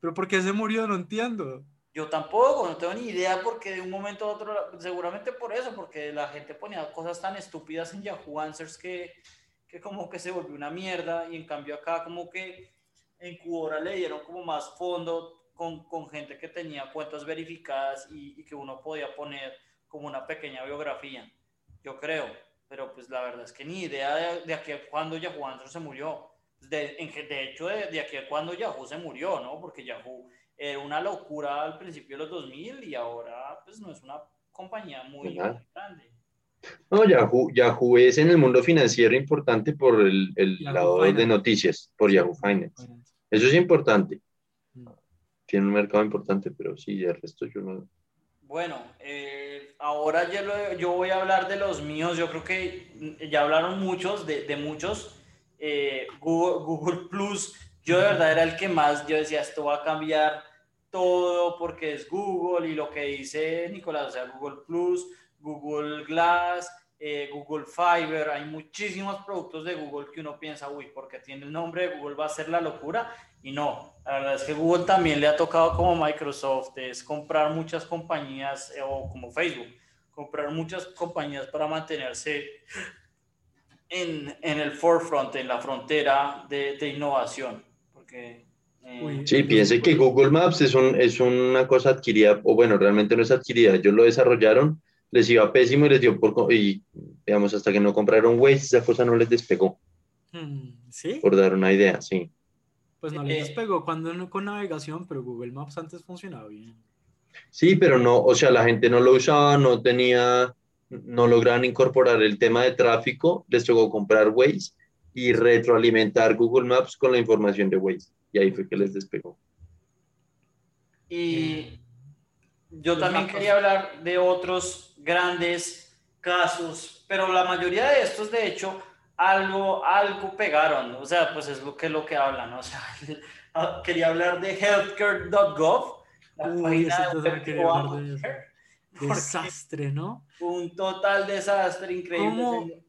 ¿Pero por qué se murió? No entiendo. Yo tampoco, no tengo ni idea porque de un momento a otro, seguramente por eso, porque la gente ponía cosas tan estúpidas en Yahoo Answers que, que como que se volvió una mierda y en cambio acá como que en Quora le dieron como más fondo con, con gente que tenía cuentas verificadas y, y que uno podía poner como una pequeña biografía, yo creo, pero pues la verdad es que ni idea de, de aquí a cuándo Yahoo Answers se murió. De, de hecho, de, de aquí a cuándo Yahoo se murió, ¿no? Porque Yahoo era una locura al principio de los 2000 y ahora pues no es una compañía muy, muy grande. No, Yahoo, Yahoo es en el mundo financiero importante por el, el lado de Finance. noticias, por Yahoo Finance. Eso es importante. Mm. Tiene un mercado importante, pero sí, el resto yo no. Bueno, eh, ahora yo, lo- yo voy a hablar de los míos. Yo creo que ya hablaron muchos, de, de muchos. Eh, Google, Google Plus, yo de verdad era el que más, yo decía, esto va a cambiar todo porque es Google y lo que dice Nicolás, o sea, Google Plus, Google Glass, eh, Google Fiber, hay muchísimos productos de Google que uno piensa, uy, porque tiene el nombre Google va a ser la locura. Y no, la verdad es que Google también le ha tocado como Microsoft, es comprar muchas compañías eh, o como Facebook, comprar muchas compañías para mantenerse en, en el forefront, en la frontera de innovación. Eh. Sí, piense que Google Maps es, un, es una cosa adquirida, o bueno, realmente no es adquirida, ellos lo desarrollaron, les iba pésimo y les dio por, y digamos, hasta que no compraron Waze, esa cosa no les despegó. Hmm, ¿Sí? Por dar una idea, sí. Pues no les despegó cuando no con navegación, pero Google Maps antes funcionaba bien. Sí, pero no, o sea, la gente no lo usaba, no tenía, no lograban incorporar el tema de tráfico, les tocó comprar Waze y retroalimentar Google Maps con la información de Waze. Y ahí fue que les despegó. Y yo también quería hablar de otros grandes casos, pero la mayoría de estos, de hecho, algo, algo pegaron, o sea, pues es lo que, lo que hablan, (laughs) o sea, quería hablar de healthcare.gov, la página de Desastre, ¿no? Un total desastre increíble. ¿Cómo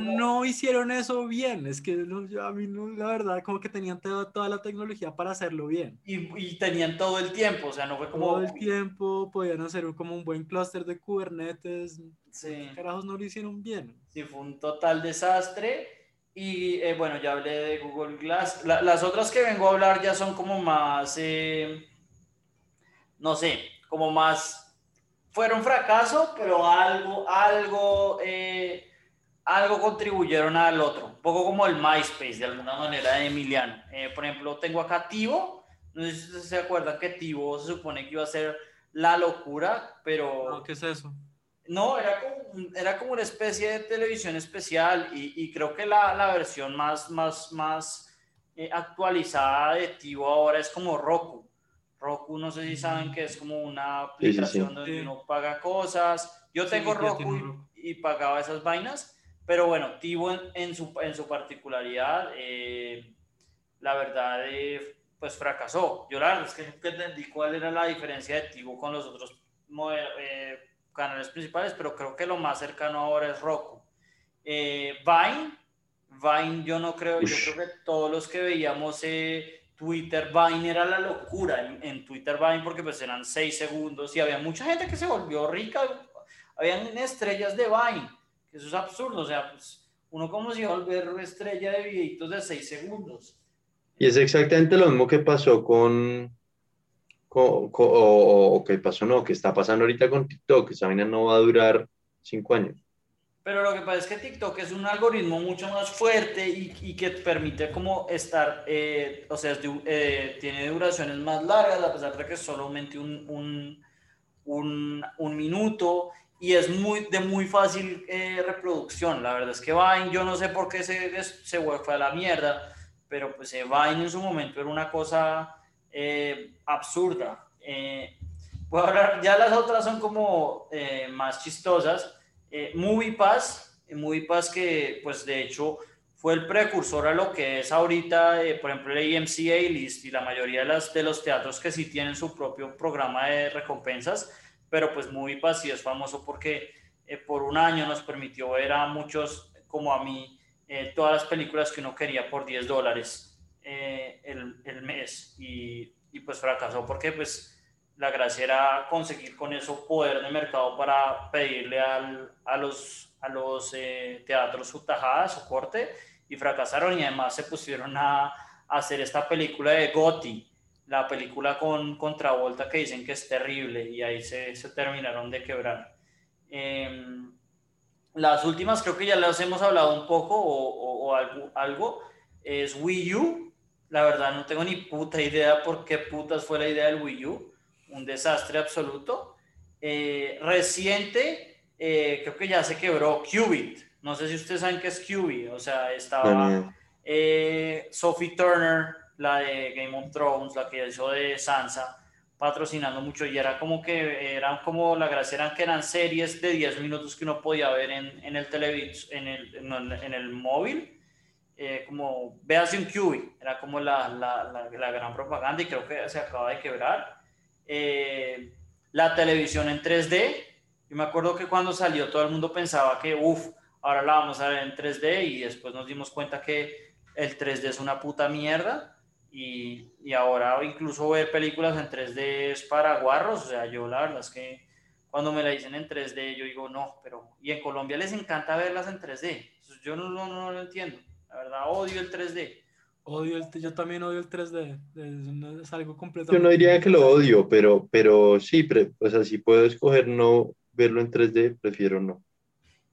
no hicieron eso bien? Es que a mí no, la verdad, como que tenían toda la tecnología para hacerlo bien. Y, y, tenían todo el tiempo, o sea, no fue como... Todo el tiempo, podían hacer como un buen clúster de Kubernetes. Sí. Carajos no lo hicieron bien. Sí, fue un total desastre. Y eh, bueno, ya hablé de Google Glass. las otras que vengo a hablar ya son como más, eh, no sé, como más... Fueron fracaso, pero algo, algo... Eh, algo contribuyeron al otro, un poco como el MySpace de alguna manera de Emiliano. Eh, por ejemplo, tengo acá Tivo, no sé si se acuerdan que Tivo se supone que iba a ser la locura, pero... ¿Qué es eso? No, era como, era como una especie de televisión especial y, creo que la, la, versión más, más, más eh, actualizada de Tivo ahora es como Roku. Roku, no sé si saben que es como una aplicación donde uno paga cosas. Yo tengo Roku y pagaba esas vainas pero bueno, Tivo en, su, en su particularidad, eh, la verdad, eh, pues fracasó. Yo la verdad es que nunca entendí cuál era la diferencia de Tivo con los otros eh, canales principales, pero creo que lo más cercano ahora es Roku. Vine, Vine yo no creo, yo creo que todos los que veíamos Twitter, Vine era la locura en, en, Twitter Vine porque pues eran seis segundos y había mucha gente que se volvió rica, habían estrellas de Vine eso es absurdo, o sea, pues, uno como si iba a volver estrella de videitos de 6 segundos. Y es exactamente lo mismo que pasó con, o, que pasó, no, que está pasando ahorita con TikTok, esa vaina no va a durar 5 años. Pero lo que pasa es que TikTok es un algoritmo mucho más fuerte y, y que permite como estar, eh, o sea, eh, tiene duraciones más largas, a pesar de que solamente un, un, un, un minuto y es muy, de muy fácil eh, reproducción. La verdad es que Vine, yo no sé por qué se, se fue a la mierda, pero pues eh, Vine en su momento era una cosa eh, absurda. puedo hablar, ya las otras son como más chistosas. MoviePass, MoviePass que pues de hecho fue el precursor a lo que es ahorita, por ejemplo, el AMCA List y la mayoría de, las, de los teatros que sí tienen su propio programa de recompensas pero pues muy sí es famoso porque eh, por un año nos permitió ver a muchos, como a mí, eh, todas las películas que uno quería por 10 dólares eh, el, el, mes y, y, pues fracasó porque pues la gracia era conseguir con eso poder de mercado para pedirle al, a los, a los teatros su tajada, su corte y fracasaron y además se pusieron a, a hacer esta película de Gotti la película con Contravolta que dicen que es terrible y ahí se, se terminaron de quebrar. Em, las últimas creo que ya las hemos hablado un poco o, o, algo, algo, es Wii U. La verdad no tengo ni puta idea por qué putas fue la idea del Wii U. Un desastre absoluto. Eh, reciente, eh, creo que ya se quebró Qubit. No sé si ustedes saben qué es Qubit. O sea, estaba eh, Sophie Turner la de Game of Thrones, la que hizo de Sansa, patrocinando mucho. Y era como que eran como la gracia eran que eran series de 10 minutos que uno podía ver en, en el televisor, en el, en, el móvil, eh, como véase un QB, era como la, la, la, gran propaganda y creo que se acaba de quebrar. Eh, la televisión en 3D, yo me acuerdo que cuando salió todo el mundo pensaba que, uff, ahora la vamos a ver en 3D y después nos dimos cuenta que el 3D es una puta mierda y, y, ahora incluso ver películas en 3D es para guarros, o sea, yo la verdad es que cuando me la dicen en 3D yo digo no, pero y en Colombia les encanta verlas en 3D, yo no, no, no lo entiendo, la verdad odio el 3D. Odio el, yo también odio el 3D, es, es algo completo. Yo no diría que lo odio, pero, pero sí, o sea, si puedo escoger no verlo en 3D, prefiero no.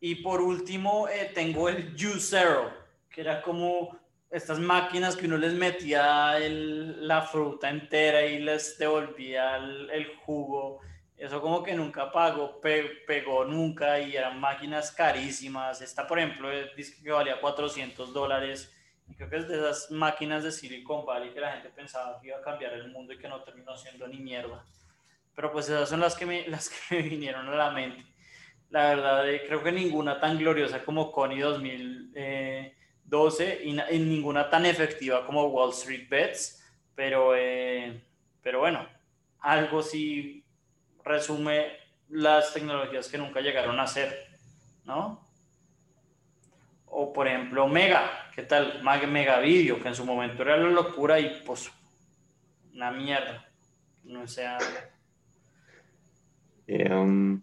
Y por último, eh, tengo el Juicero, que era como estas máquinas que uno les metía la fruta entera y les devolvía el, jugo. Eso como que nunca pagó, pegó nunca y eran máquinas carísimas. Esta, por ejemplo, dice que valía 400 dólares. Y creo que es de esas máquinas de Silicon Valley que la gente pensaba que iba a cambiar el mundo y que no terminó siendo ni mierda. Pero pues esas son las que me, (laughs) las que me vinieron a la mente la verdad, eh, creo que ninguna tan gloriosa como Connie 2012 y, ninguna tan efectiva como Wall Street Bets, pero, eh, pero bueno, algo sí resume las tecnologías que nunca llegaron a ser, ¿no? O por ejemplo, Mega, ¿qué tal? Mega Video, que en su momento era la locura y pues una mierda. No sea. Eh, um,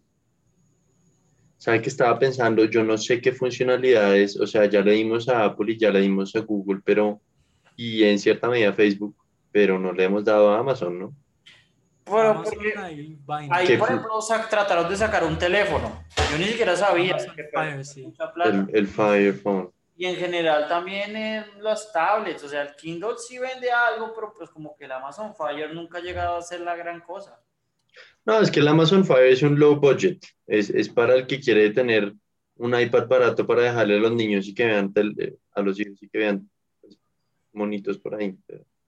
¿Sabe que estaba pensando? Yo no sé qué funcionalidades, o sea, ya le dimos a Apple y ya le dimos a Google, pero, y en cierta medida a Facebook, pero no le hemos dado a Amazon, ¿no? Bueno, porque ahí, por ejemplo, trataron de sacar un teléfono. Yo ni siquiera sabía. el, el Fire Phone. Y en general también en las tablets, o sea, el Kindle sí vende algo, pero pues como que el Amazon Fire nunca ha llegado a ser la gran cosa. No, es que el Amazon Fire es un low budget. Es, es para el que quiere tener un iPad barato para dejarle a los niños y que vean eh, a los hijos y que vean pues, monitos por ahí.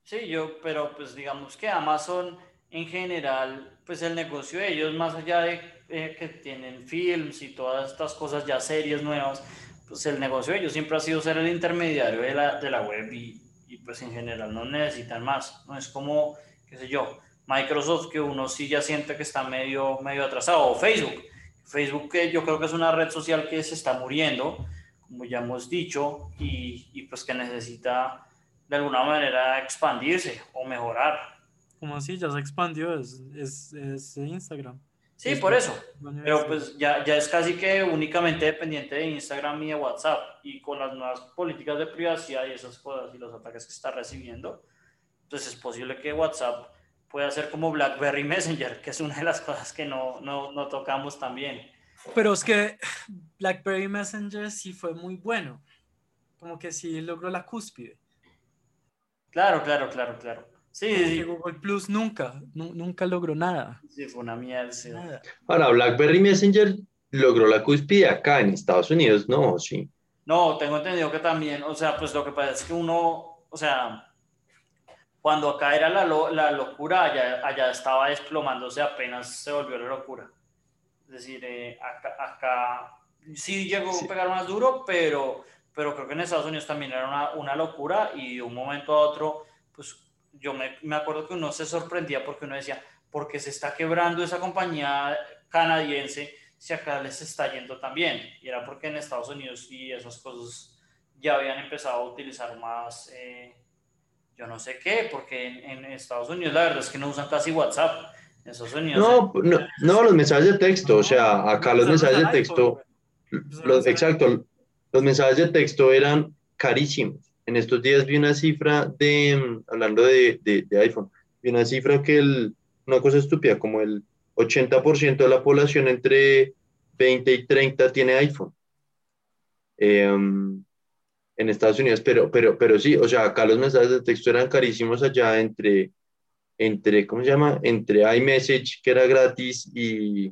Sí, yo, pero pues digamos que Amazon en general, pues el negocio de ellos, más allá de eh, que tienen films y todas estas cosas ya series nuevas, pues el negocio de ellos siempre ha sido ser el intermediario de la, de la web y, y pues en general no necesitan más. No es como, qué sé yo, Microsoft que uno sí ya siente que está medio, medio atrasado, o Facebook. Facebook que yo creo que es una red social que se está muriendo, como ya hemos dicho, y, y pues que necesita de alguna manera expandirse o mejorar. Como así, ya se expandió, es, es, es Instagram. Sí, por eso. Pero pues ya, ya es casi que únicamente dependiente de Instagram y de WhatsApp. Y con las nuevas políticas de privacidad y esas cosas y los ataques que está recibiendo, pues es posible que WhatsApp puede ser como BlackBerry Messenger, que es una de las cosas que no, no, no tocamos también. Pero es que BlackBerry Messenger sí fue muy bueno, como que sí logró la cúspide. Claro, claro, claro, claro. Sí, sí. Google Plus nunca, nunca logró nada. Sí, fue una mierda. Ahora, BlackBerry Messenger logró la cúspide acá en Estados Unidos, ¿no? Sí. No, tengo entendido que también, o sea, pues lo que pasa es que uno, o sea, cuando acá era la, la locura, allá, allá, estaba desplomándose, apenas se volvió la locura. Es decir, eh, acá, acá, sí llegó a pegar más duro, pero, pero creo que en Estados Unidos también era una, una locura y de un momento a otro, pues yo me, me, acuerdo que uno se sorprendía porque uno decía, porque se está quebrando esa compañía canadiense si acá les está yendo también. Y era porque en Estados Unidos sí esas cosas ya habían empezado a utilizar más. Eh, yo no sé qué, porque en, Estados Unidos la verdad es que no usan casi WhatsApp. En Estados Unidos. No, no, no, los mensajes de texto, o sea, acá los mensajes de texto, los, exacto, los mensajes de texto eran carísimos. En estos días vi una cifra de, hablando de, de, iPhone, vi una cifra que el, una cosa estúpida, como el 80% de la población entre 20 y 30 tiene iPhone. Eh, en Estados Unidos, pero, pero, pero sí, o sea, acá los mensajes de texto eran carísimos allá entre, entre ¿cómo se llama? Entre iMessage, que era gratis, y,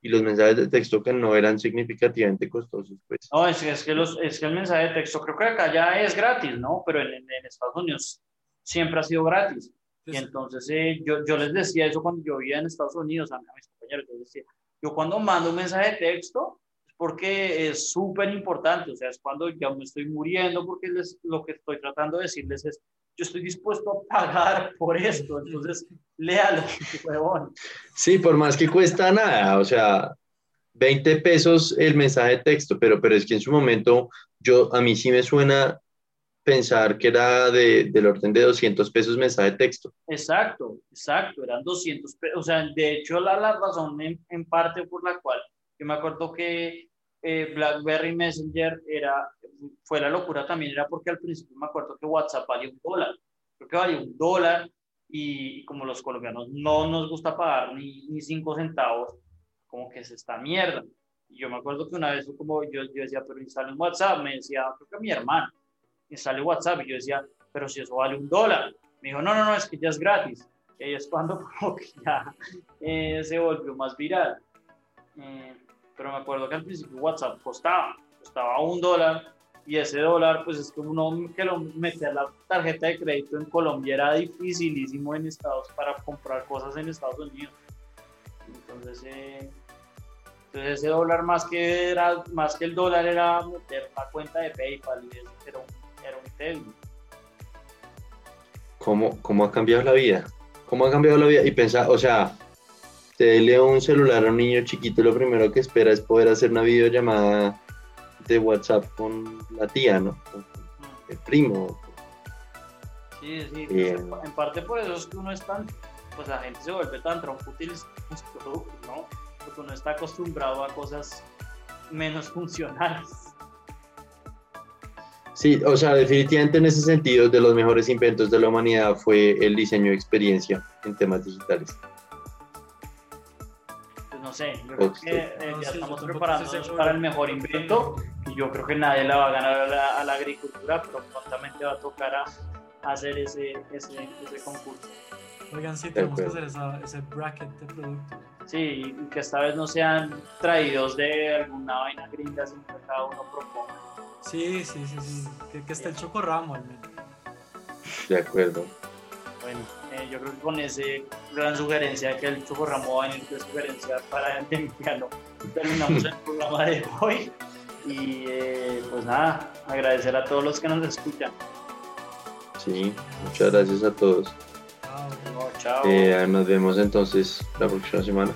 y los mensajes de texto que no eran significativamente costosos. Pues. No, es, es, que los, es que el mensaje de texto creo que acá ya es gratis, ¿no? Pero en, en Estados Unidos siempre ha sido gratis. Y entonces eh, yo, yo les decía eso cuando yo vivía en Estados Unidos a, mis compañeros, yo decía, yo cuando mando un mensaje de texto, porque es súper importante, o sea, es cuando ya me estoy muriendo, porque les, lo que estoy tratando de decirles es, yo estoy dispuesto a pagar (laughs) por esto, entonces léalo, (laughs) huevón. Sí, por más que cuesta nada, o sea, 20 pesos el mensaje de texto, pero, pero es que en su momento yo, a mí sí me suena pensar que era de, del orden de 200 pesos mensaje de texto. Exacto, exacto, eran 200 pesos, o sea, de hecho la, la razón en, en parte por la cual yo me acuerdo que eh, BlackBerry Messenger era, fue la locura también, era porque al principio me acuerdo que WhatsApp valía un dólar. Creo que valía un dólar y, como los colombianos no nos gusta pagar ni, ni cinco centavos, como que es esta mierda. Y yo me acuerdo que una vez como yo, yo decía, pero instale un WhatsApp, me decía, creo que mi hermano, instale WhatsApp, y yo decía, pero si eso vale un dólar. Me dijo, no, no, no, es que ya es gratis. Y ahí es cuando (laughs) como que ya eh, se volvió más viral. Eh, pero me acuerdo que al principio WhatsApp costaba, costaba un dólar, y ese dólar, pues es que uno que lo metía la tarjeta de crédito en Colombia era dificilísimo en Estados para comprar cosas en Estados Unidos. Entonces, eh, entonces ese dólar más que, era, más que el dólar era meter la cuenta de PayPal y eso era un, era un ¿Cómo, ¿Cómo ha cambiado la vida? ¿Cómo ha cambiado la vida? Y pensar, o sea, te leo un celular a un niño chiquito, lo primero que espera es poder hacer una videollamada de WhatsApp con la tía, ¿no? el primo. Sí, sí, pues, en parte por eso es que uno es tan, pues la gente se vuelve tan trompútil ¿no? Porque uno está acostumbrado a cosas menos (laughs) funcionales. Sí, o sea, definitivamente en ese sentido, de los mejores inventos de la humanidad fue el diseño de experiencia en temas digitales sé, yo creo que eh, ya estamos preparándonos para el mejor invento y yo creo que nadie la va a ganar a la, agricultura, pero prontamente va a tocar a, hacer ese, ese, ese, concurso. Oigan, sí, tenemos que hacer ese bracket de productos. Sí, y que esta vez no sean traídos de alguna vaina gringa, sino que cada uno proponga. Sí, sí, sí, sí. Que, que esté el chocorramo al menos. De acuerdo. Bueno, eh, yo creo que con ese gran sugerencia que el Choco Ramón en de sugerencia para el piano, terminamos el programa de hoy. Y eh, pues nada, agradecer a todos los que nos escuchan. Sí, muchas gracias a todos. chao. Eh, nos vemos entonces la próxima semana.